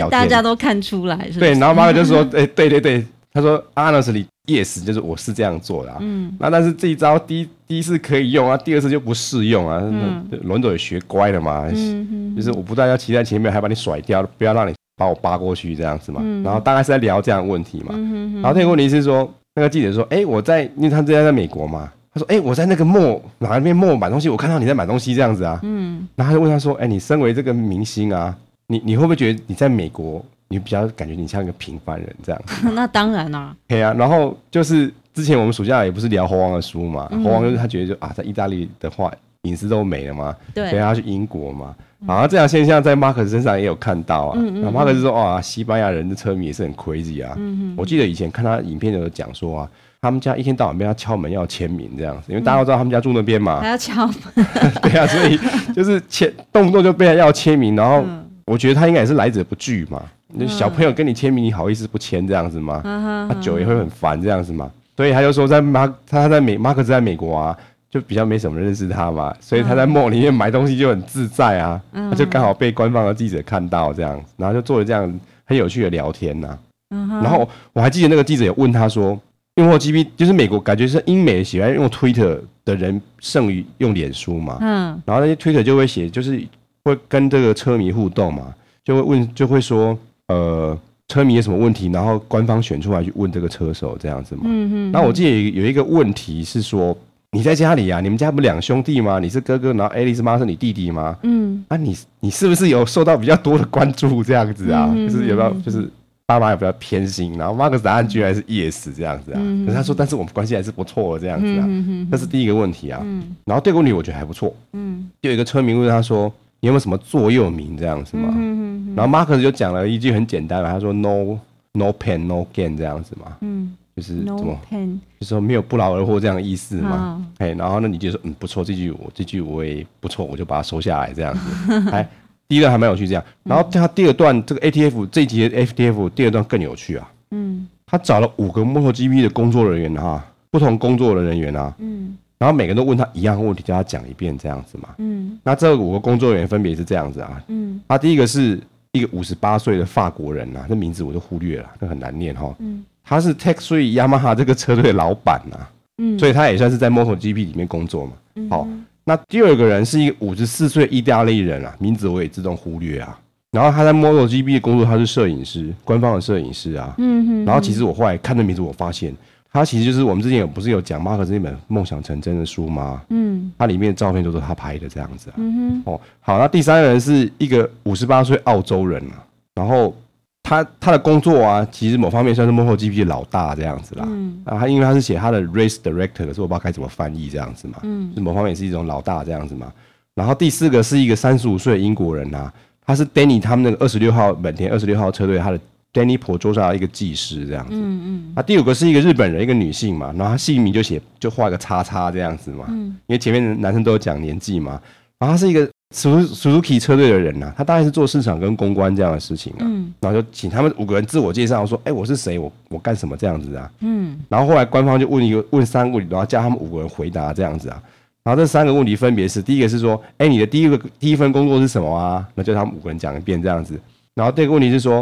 大家都看出来是是，对，然后马可就说：“哎、欸，对对对，他说 honestly yes，就是我是这样做的、啊。嗯，那但是这一招第一第一次可以用啊，第二次就不适用啊。嗯，轮走也学乖了嘛。嗯，就是我不但要骑在前面，还把你甩掉，不要让你把我扒过去这样子嘛。嗯，然后大概是在聊这样的问题嘛。嗯，然后那个问题是说，那个记者说：“哎、欸，我在，因为他之前在美国嘛。他说：哎、欸，我在那个 mall 哪边 mall 买东西，我看到你在买东西这样子啊。嗯，然后他就问他说：哎、欸，你身为这个明星啊。”你你会不会觉得你在美国，你比较感觉你像一个平凡人这样？那当然啦。对啊，然后就是之前我们暑假也不是聊猴王的书嘛，嗯、猴王就是他觉得就啊，在意大利的话隐私都没了嘛，对，所以他去英国嘛。然后这样现象在马克思身上也有看到啊。嗯嗯。马克思说哇，西班牙人的车迷也是很 crazy 啊。嗯嗯。我记得以前看他影片有讲说啊，他们家一天到晚被他敲门要签名这样子，因为大家都知道他们家住那边嘛。还要敲门。对啊，所以就是签动不动就被他要签名，然后我觉得他应该也是来者不拒嘛。那小朋友跟你签名，你好意思不签这样子吗？他久也会很烦这样子嘛。所以他就说在马他在美马克斯在美国啊。就比较没什么人认识他嘛，所以他在 mall 里面买东西就很自在啊，嗯、他就刚好被官方的记者看到这样，然后就做了这样很有趣的聊天呐、然后我还记得那个记者也问他说，用 MotoGP 就是美国感觉是英美喜欢用 Twitter 的人胜于用脸书嘛，嗯，然后那些 Twitter 就会写，就是会跟这个车迷互动嘛，就会问就会说，呃，车迷有什么问题，然后官方选出来去问这个车手这样子嘛。嗯哼。然后我记得有一个问题是说。你在家里、啊？你们家不两兄弟吗？你是哥哥，然后爱丽丝妈是你弟弟吗？嗯，啊你，你你是不是有受到比较多的关注这样子啊？嗯、就是有没有，就是爸妈有比较偏心？然后马克思答案居然是 yes 这样子啊？嗯、可是他说，但是我们关系还是不错的这样子啊。嗯、这是第一个问题啊。嗯、然后第二个问题我觉得还不错。嗯，就有一个村民问他说：“你有没有什么座右铭这样子嘛？”嗯、然后马克思就讲了一句很简单嘛，他说：“No no pain no gain 这样子嘛。”嗯。就是怎么，no pain. 就是说没有不劳而获这样的意思嘛？哎，oh. 然后呢，你就说嗯不错，这句我这句我也不错，我就把它收下来这样子。哎，第一段还蛮有趣这样，然后他第二段这个 ATF 这一集的 FTF 第二段更有趣啊。嗯，他找了五个 MotoGP 的工作人员哈，不同工作的人员啊。嗯，然后每个人都问他一样的问题，叫他讲一遍这样子嘛。嗯，那这五个工作人员分别是这样子啊。嗯，他第一个是一个五十八岁的法国人呐，这名字我就忽略了，这很难念哈。嗯。他是 t e x Three Yamaha 这个车队的老板呐，嗯，所以他也算是在 MotoGP 里面工作嘛。好，那第二个人是一个五十四岁意大利人啊，名字我也自动忽略啊。然后他在 MotoGP 的工作，他是摄影师，官方的摄影师啊。嗯哼。然后其实我后来看这名字，我发现他其实就是我们之前有不是有讲马克思那本《梦想成真》的书吗？嗯。它里面的照片都是他拍的这样子啊。嗯哼。哦，好，那第三个人是一个五十八岁澳洲人啊，然后。他他的工作啊，其实某方面算是 MotoGP 的老大这样子啦。嗯。啊，他因为他是写他的 Race Director，可是我不知道该怎么翻译这样子嘛。嗯。就某方面也是一种老大这样子嘛。然后第四个是一个三十五岁的英国人啊，他是 Danny 他们那个二十六号本田二十六号车队他的 Danny Pedrosa 一个技师这样子。嗯嗯。啊，第五个是一个日本人，一个女性嘛，然后他姓名就写就画个叉叉这样子嘛。嗯。因为前面的男生都有讲年纪嘛，然后他是一个。Suzuki 车队的人呐、啊，他大概是做市场跟公关这样的事情啊，嗯、然后就请他们五个人自我介绍，说：“哎、欸，我是谁？我我干什么？这样子啊。”嗯，然后后来官方就问一个问三个问题，然后叫他们五个人回答这样子啊。然后这三个问题分别是：第一个是说：“哎、欸，你的第一个第一份工作是什么啊？”那就他们五个人讲一遍这样子。然后第二个问题是说：“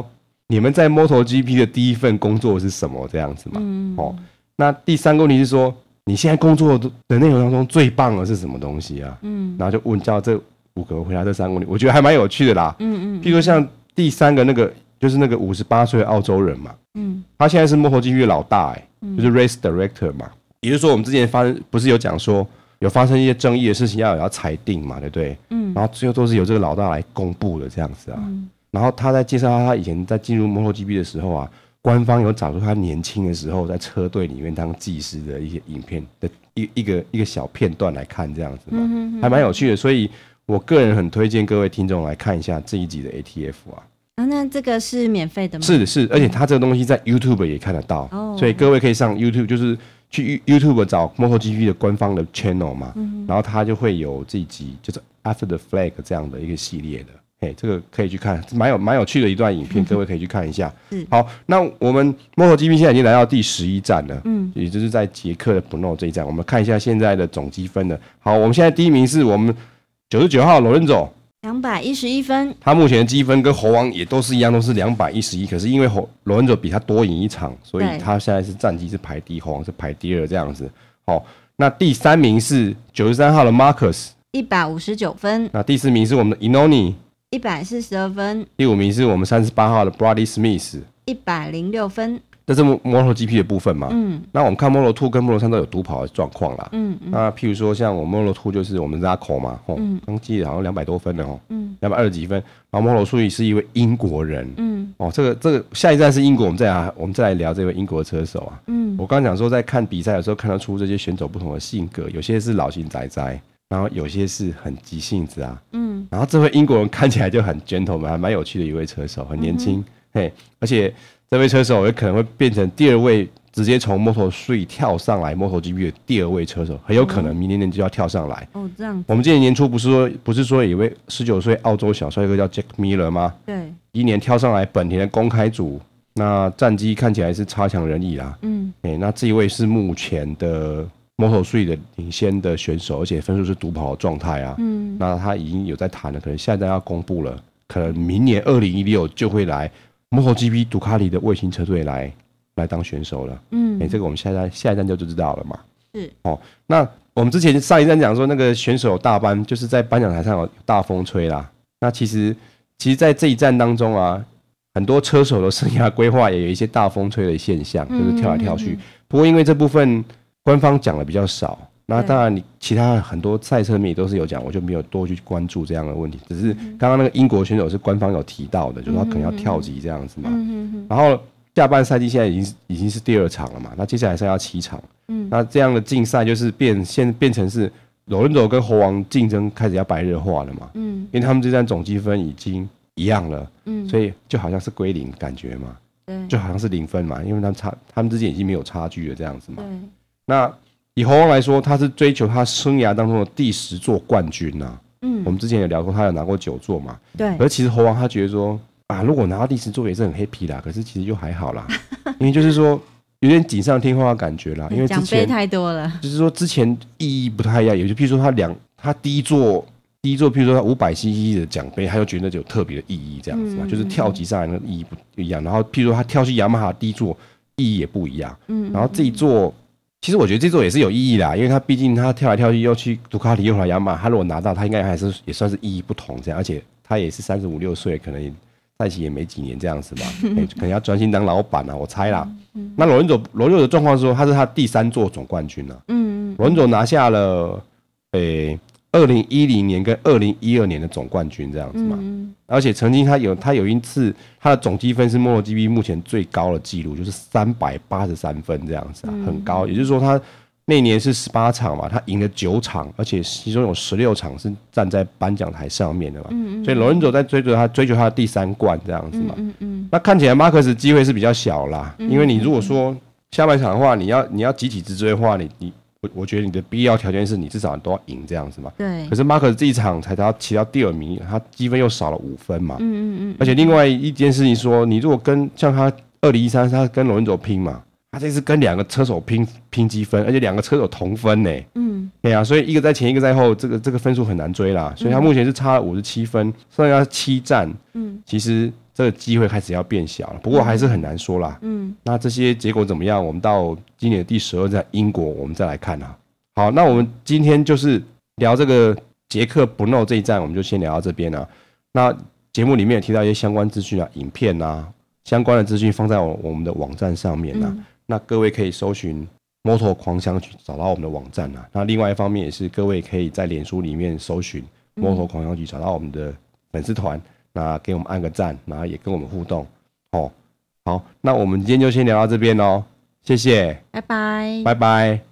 你们在 MotoGP 的第一份工作是什么？”这样子嘛。嗯，哦，那第三个问题是说：“你现在工作的内容当中最棒的是什么东西啊？”嗯，然后就问叫这。五个回答这三个问题，我觉得还蛮有趣的啦。嗯嗯。譬如像第三个那个，就是那个五十八岁的澳洲人嘛。嗯。他现在是 MotoGP 的老大，哎，就是 Race Director 嘛。也就是说，我们之前发生不是有讲说有发生一些争议的事情，要有要裁定嘛，对不对？嗯。然后最后都是由这个老大来公布的这样子啊。然后他在介绍他以前在进入 MotoGP 的时候啊，官方有找出他年轻的时候在车队里面当技师的一些影片的一一个一个小片段来看，这样子嘛，还蛮有趣的。所以。我个人很推荐各位听众来看一下这一集的 ATF 啊。啊，那这个是免费的吗？是是，而且它这个东西在 YouTube 也看得到，哦、所以各位可以上 YouTube，就是去 YouTube 找 MotoGP 的官方的 channel 嘛，嗯、然后它就会有这一集，就是 After the Flag 这样的一个系列的，嘿，这个可以去看，蛮有蛮有趣的一段影片，各位可以去看一下。嗯好，那我们 MotoGP 现在已经来到第十一站了，嗯，也就是在捷克的 Brno 这一站，我们看一下现在的总积分了。好，我们现在第一名是我们。九十九号罗伦佐，两百一十一分。他目前的积分跟猴王也都是一样，都是两百一十一。可是因为猴罗伦佐比他多赢一场，所以他现在是战绩是排第一，猴王是排第二这样子。好，那第三名是九十三号的 Marcus，一百五十九分。那第四名是我们的 Iannone，一百四十二分。第五名是我们三十八号的 Bradley Smith，一百零六分。这是摩托 GP 的部分嘛。嗯。那我们看摩托 Two 跟摩托三都有独跑的状况啦。嗯，嗯那譬如说像我们摩托 Two 就是我们 Zarco 嘛，哦，刚记得好像两百多分的哦。嗯。两百二十几分，然后摩托 Three 是一位英国人。嗯。哦，这个这个下一站是英国，我们再来我们再来聊这位英国的车手啊。嗯。我刚刚讲说，在看比赛的时候看得出这些选手不同的性格，有些是老型仔仔，然后有些是很急性子啊。嗯。然后这位英国人看起来就很 gentleman，还蛮有趣的一位车手，很年轻。嗯、嘿，而且。这位车手也可能会变成第二位直接从 Moto3 跳上来 MotoGP 的第二位车手，很有可能明年年就要跳上来。哦，这样。我们今年年初不是说不是说有一位十九岁澳洲小帅哥叫 Jack Miller 吗？对。一年跳上来本田的公开组，那战绩看起来是差强人意啦。嗯。哎，那这一位是目前的 Moto3 的领先的选手，而且分数是独跑的状态啊。嗯。那他已经有在谈了，可能下一站要公布了，可能明年二零一六就会来。MotoGP 杜卡里的卫星车队来来当选手了，嗯，哎、欸，这个我们下一站下一站就就知道了嘛，是哦。那我们之前上一站讲说那个选手大班就是在颁奖台上有大风吹啦。那其实其实，在这一站当中啊，很多车手的生涯规划也有一些大风吹的现象，就是跳来跳去。嗯嗯嗯，不过因为这部分官方讲的比较少。那当然，你其他很多赛车迷都是有讲，我就没有多去关注这样的问题。只是刚刚那个英国选手是官方有提到的，就是他可能要跳级这样子嘛。然后下半赛季现在已经已经是第二场了嘛，那接下来剩下七场。那这样的竞赛就是变现变成是罗伦佐跟猴王竞争开始要白热化了嘛。因为他们这站总积分已经一样了。所以就好像是归零感觉嘛。就好像是零分嘛，因为他们差他们之间已经没有差距了这样子嘛。那。以猴王来说，他是追求他生涯当中的第十座冠军呐、啊。嗯，我们之前也聊过，他有拿过九座嘛。对。而其实猴王他觉得说啊，如果拿到第十座也是很 happy 啦。可是其实就还好啦，因为就是说有点锦上添花的感觉啦。因为奖杯太多了。就是说之前意义不太一样，也就譬如说他两他第一座第一座，譬如说他五百 cc 的奖杯，他就觉得就有特别的意义这样子嘛，嗯、就是跳级上来的意义不一样。然后譬如说他跳去雅马哈第一座意义也不一样。嗯。然后这一座。其实我觉得这座也是有意义的，因为他毕竟他跳来跳去，又去杜卡迪，又来雅马，他如果拿到，他应该还是也算是意义不同这样。而且他也是三十五六岁，可能在一起也没几年这样子吧，可能要专心当老板啊，我猜啦。那罗恩佐罗恩佐的状况是说，他是他第三座总冠军了。嗯嗯。罗恩佐拿下了，诶。二零一零年跟二零一二年的总冠军这样子嘛，而且曾经他有他有一次他的总积分是 MotoGP 目前最高的记录，就是三百八十三分这样子啊，很高。也就是说他那年是十八场嘛，他赢了九场，而且其中有十六场是站在颁奖台上面的嘛。所以罗恩佐在追逐他追求他的第三冠这样子嘛。那看起来马克斯机会是比较小啦，因为你如果说下半场的话，你要你要集体直追的话，你你。我我觉得你的必要条件是你至少都要赢这样子嘛。对。可是马克这一场才他骑到第二名，他积分又少了五分嘛。嗯嗯嗯。而且另外一件事情说，你如果跟像他二零一三，他跟罗伦佐拼嘛，他这次跟两个车手拼拼积分，而且两个车手同分呢。嗯。对啊，所以一个在前，一个在后，这个这个分数很难追啦。所以他目前是差了五十七分，剩下七站。嗯。其实。这个机会开始要变小了，不过还是很难说啦。嗯，那这些结果怎么样？我们到今年的第十二站英国，我们再来看啊。好，那我们今天就是聊这个捷克不诺这一站，我们就先聊到这边了。那节目里面有提到一些相关资讯啊，影片啊，相关的资讯放在我我们的网站上面啊。那各位可以搜寻“摩托狂想曲”找到我们的网站啊。那另外一方面也是各位可以在脸书里面搜寻“摩托狂想曲”找到我们的粉丝团。那给我们按个赞，然后也跟我们互动，哦，好，那我们今天就先聊到这边喽，谢谢，拜拜，拜拜。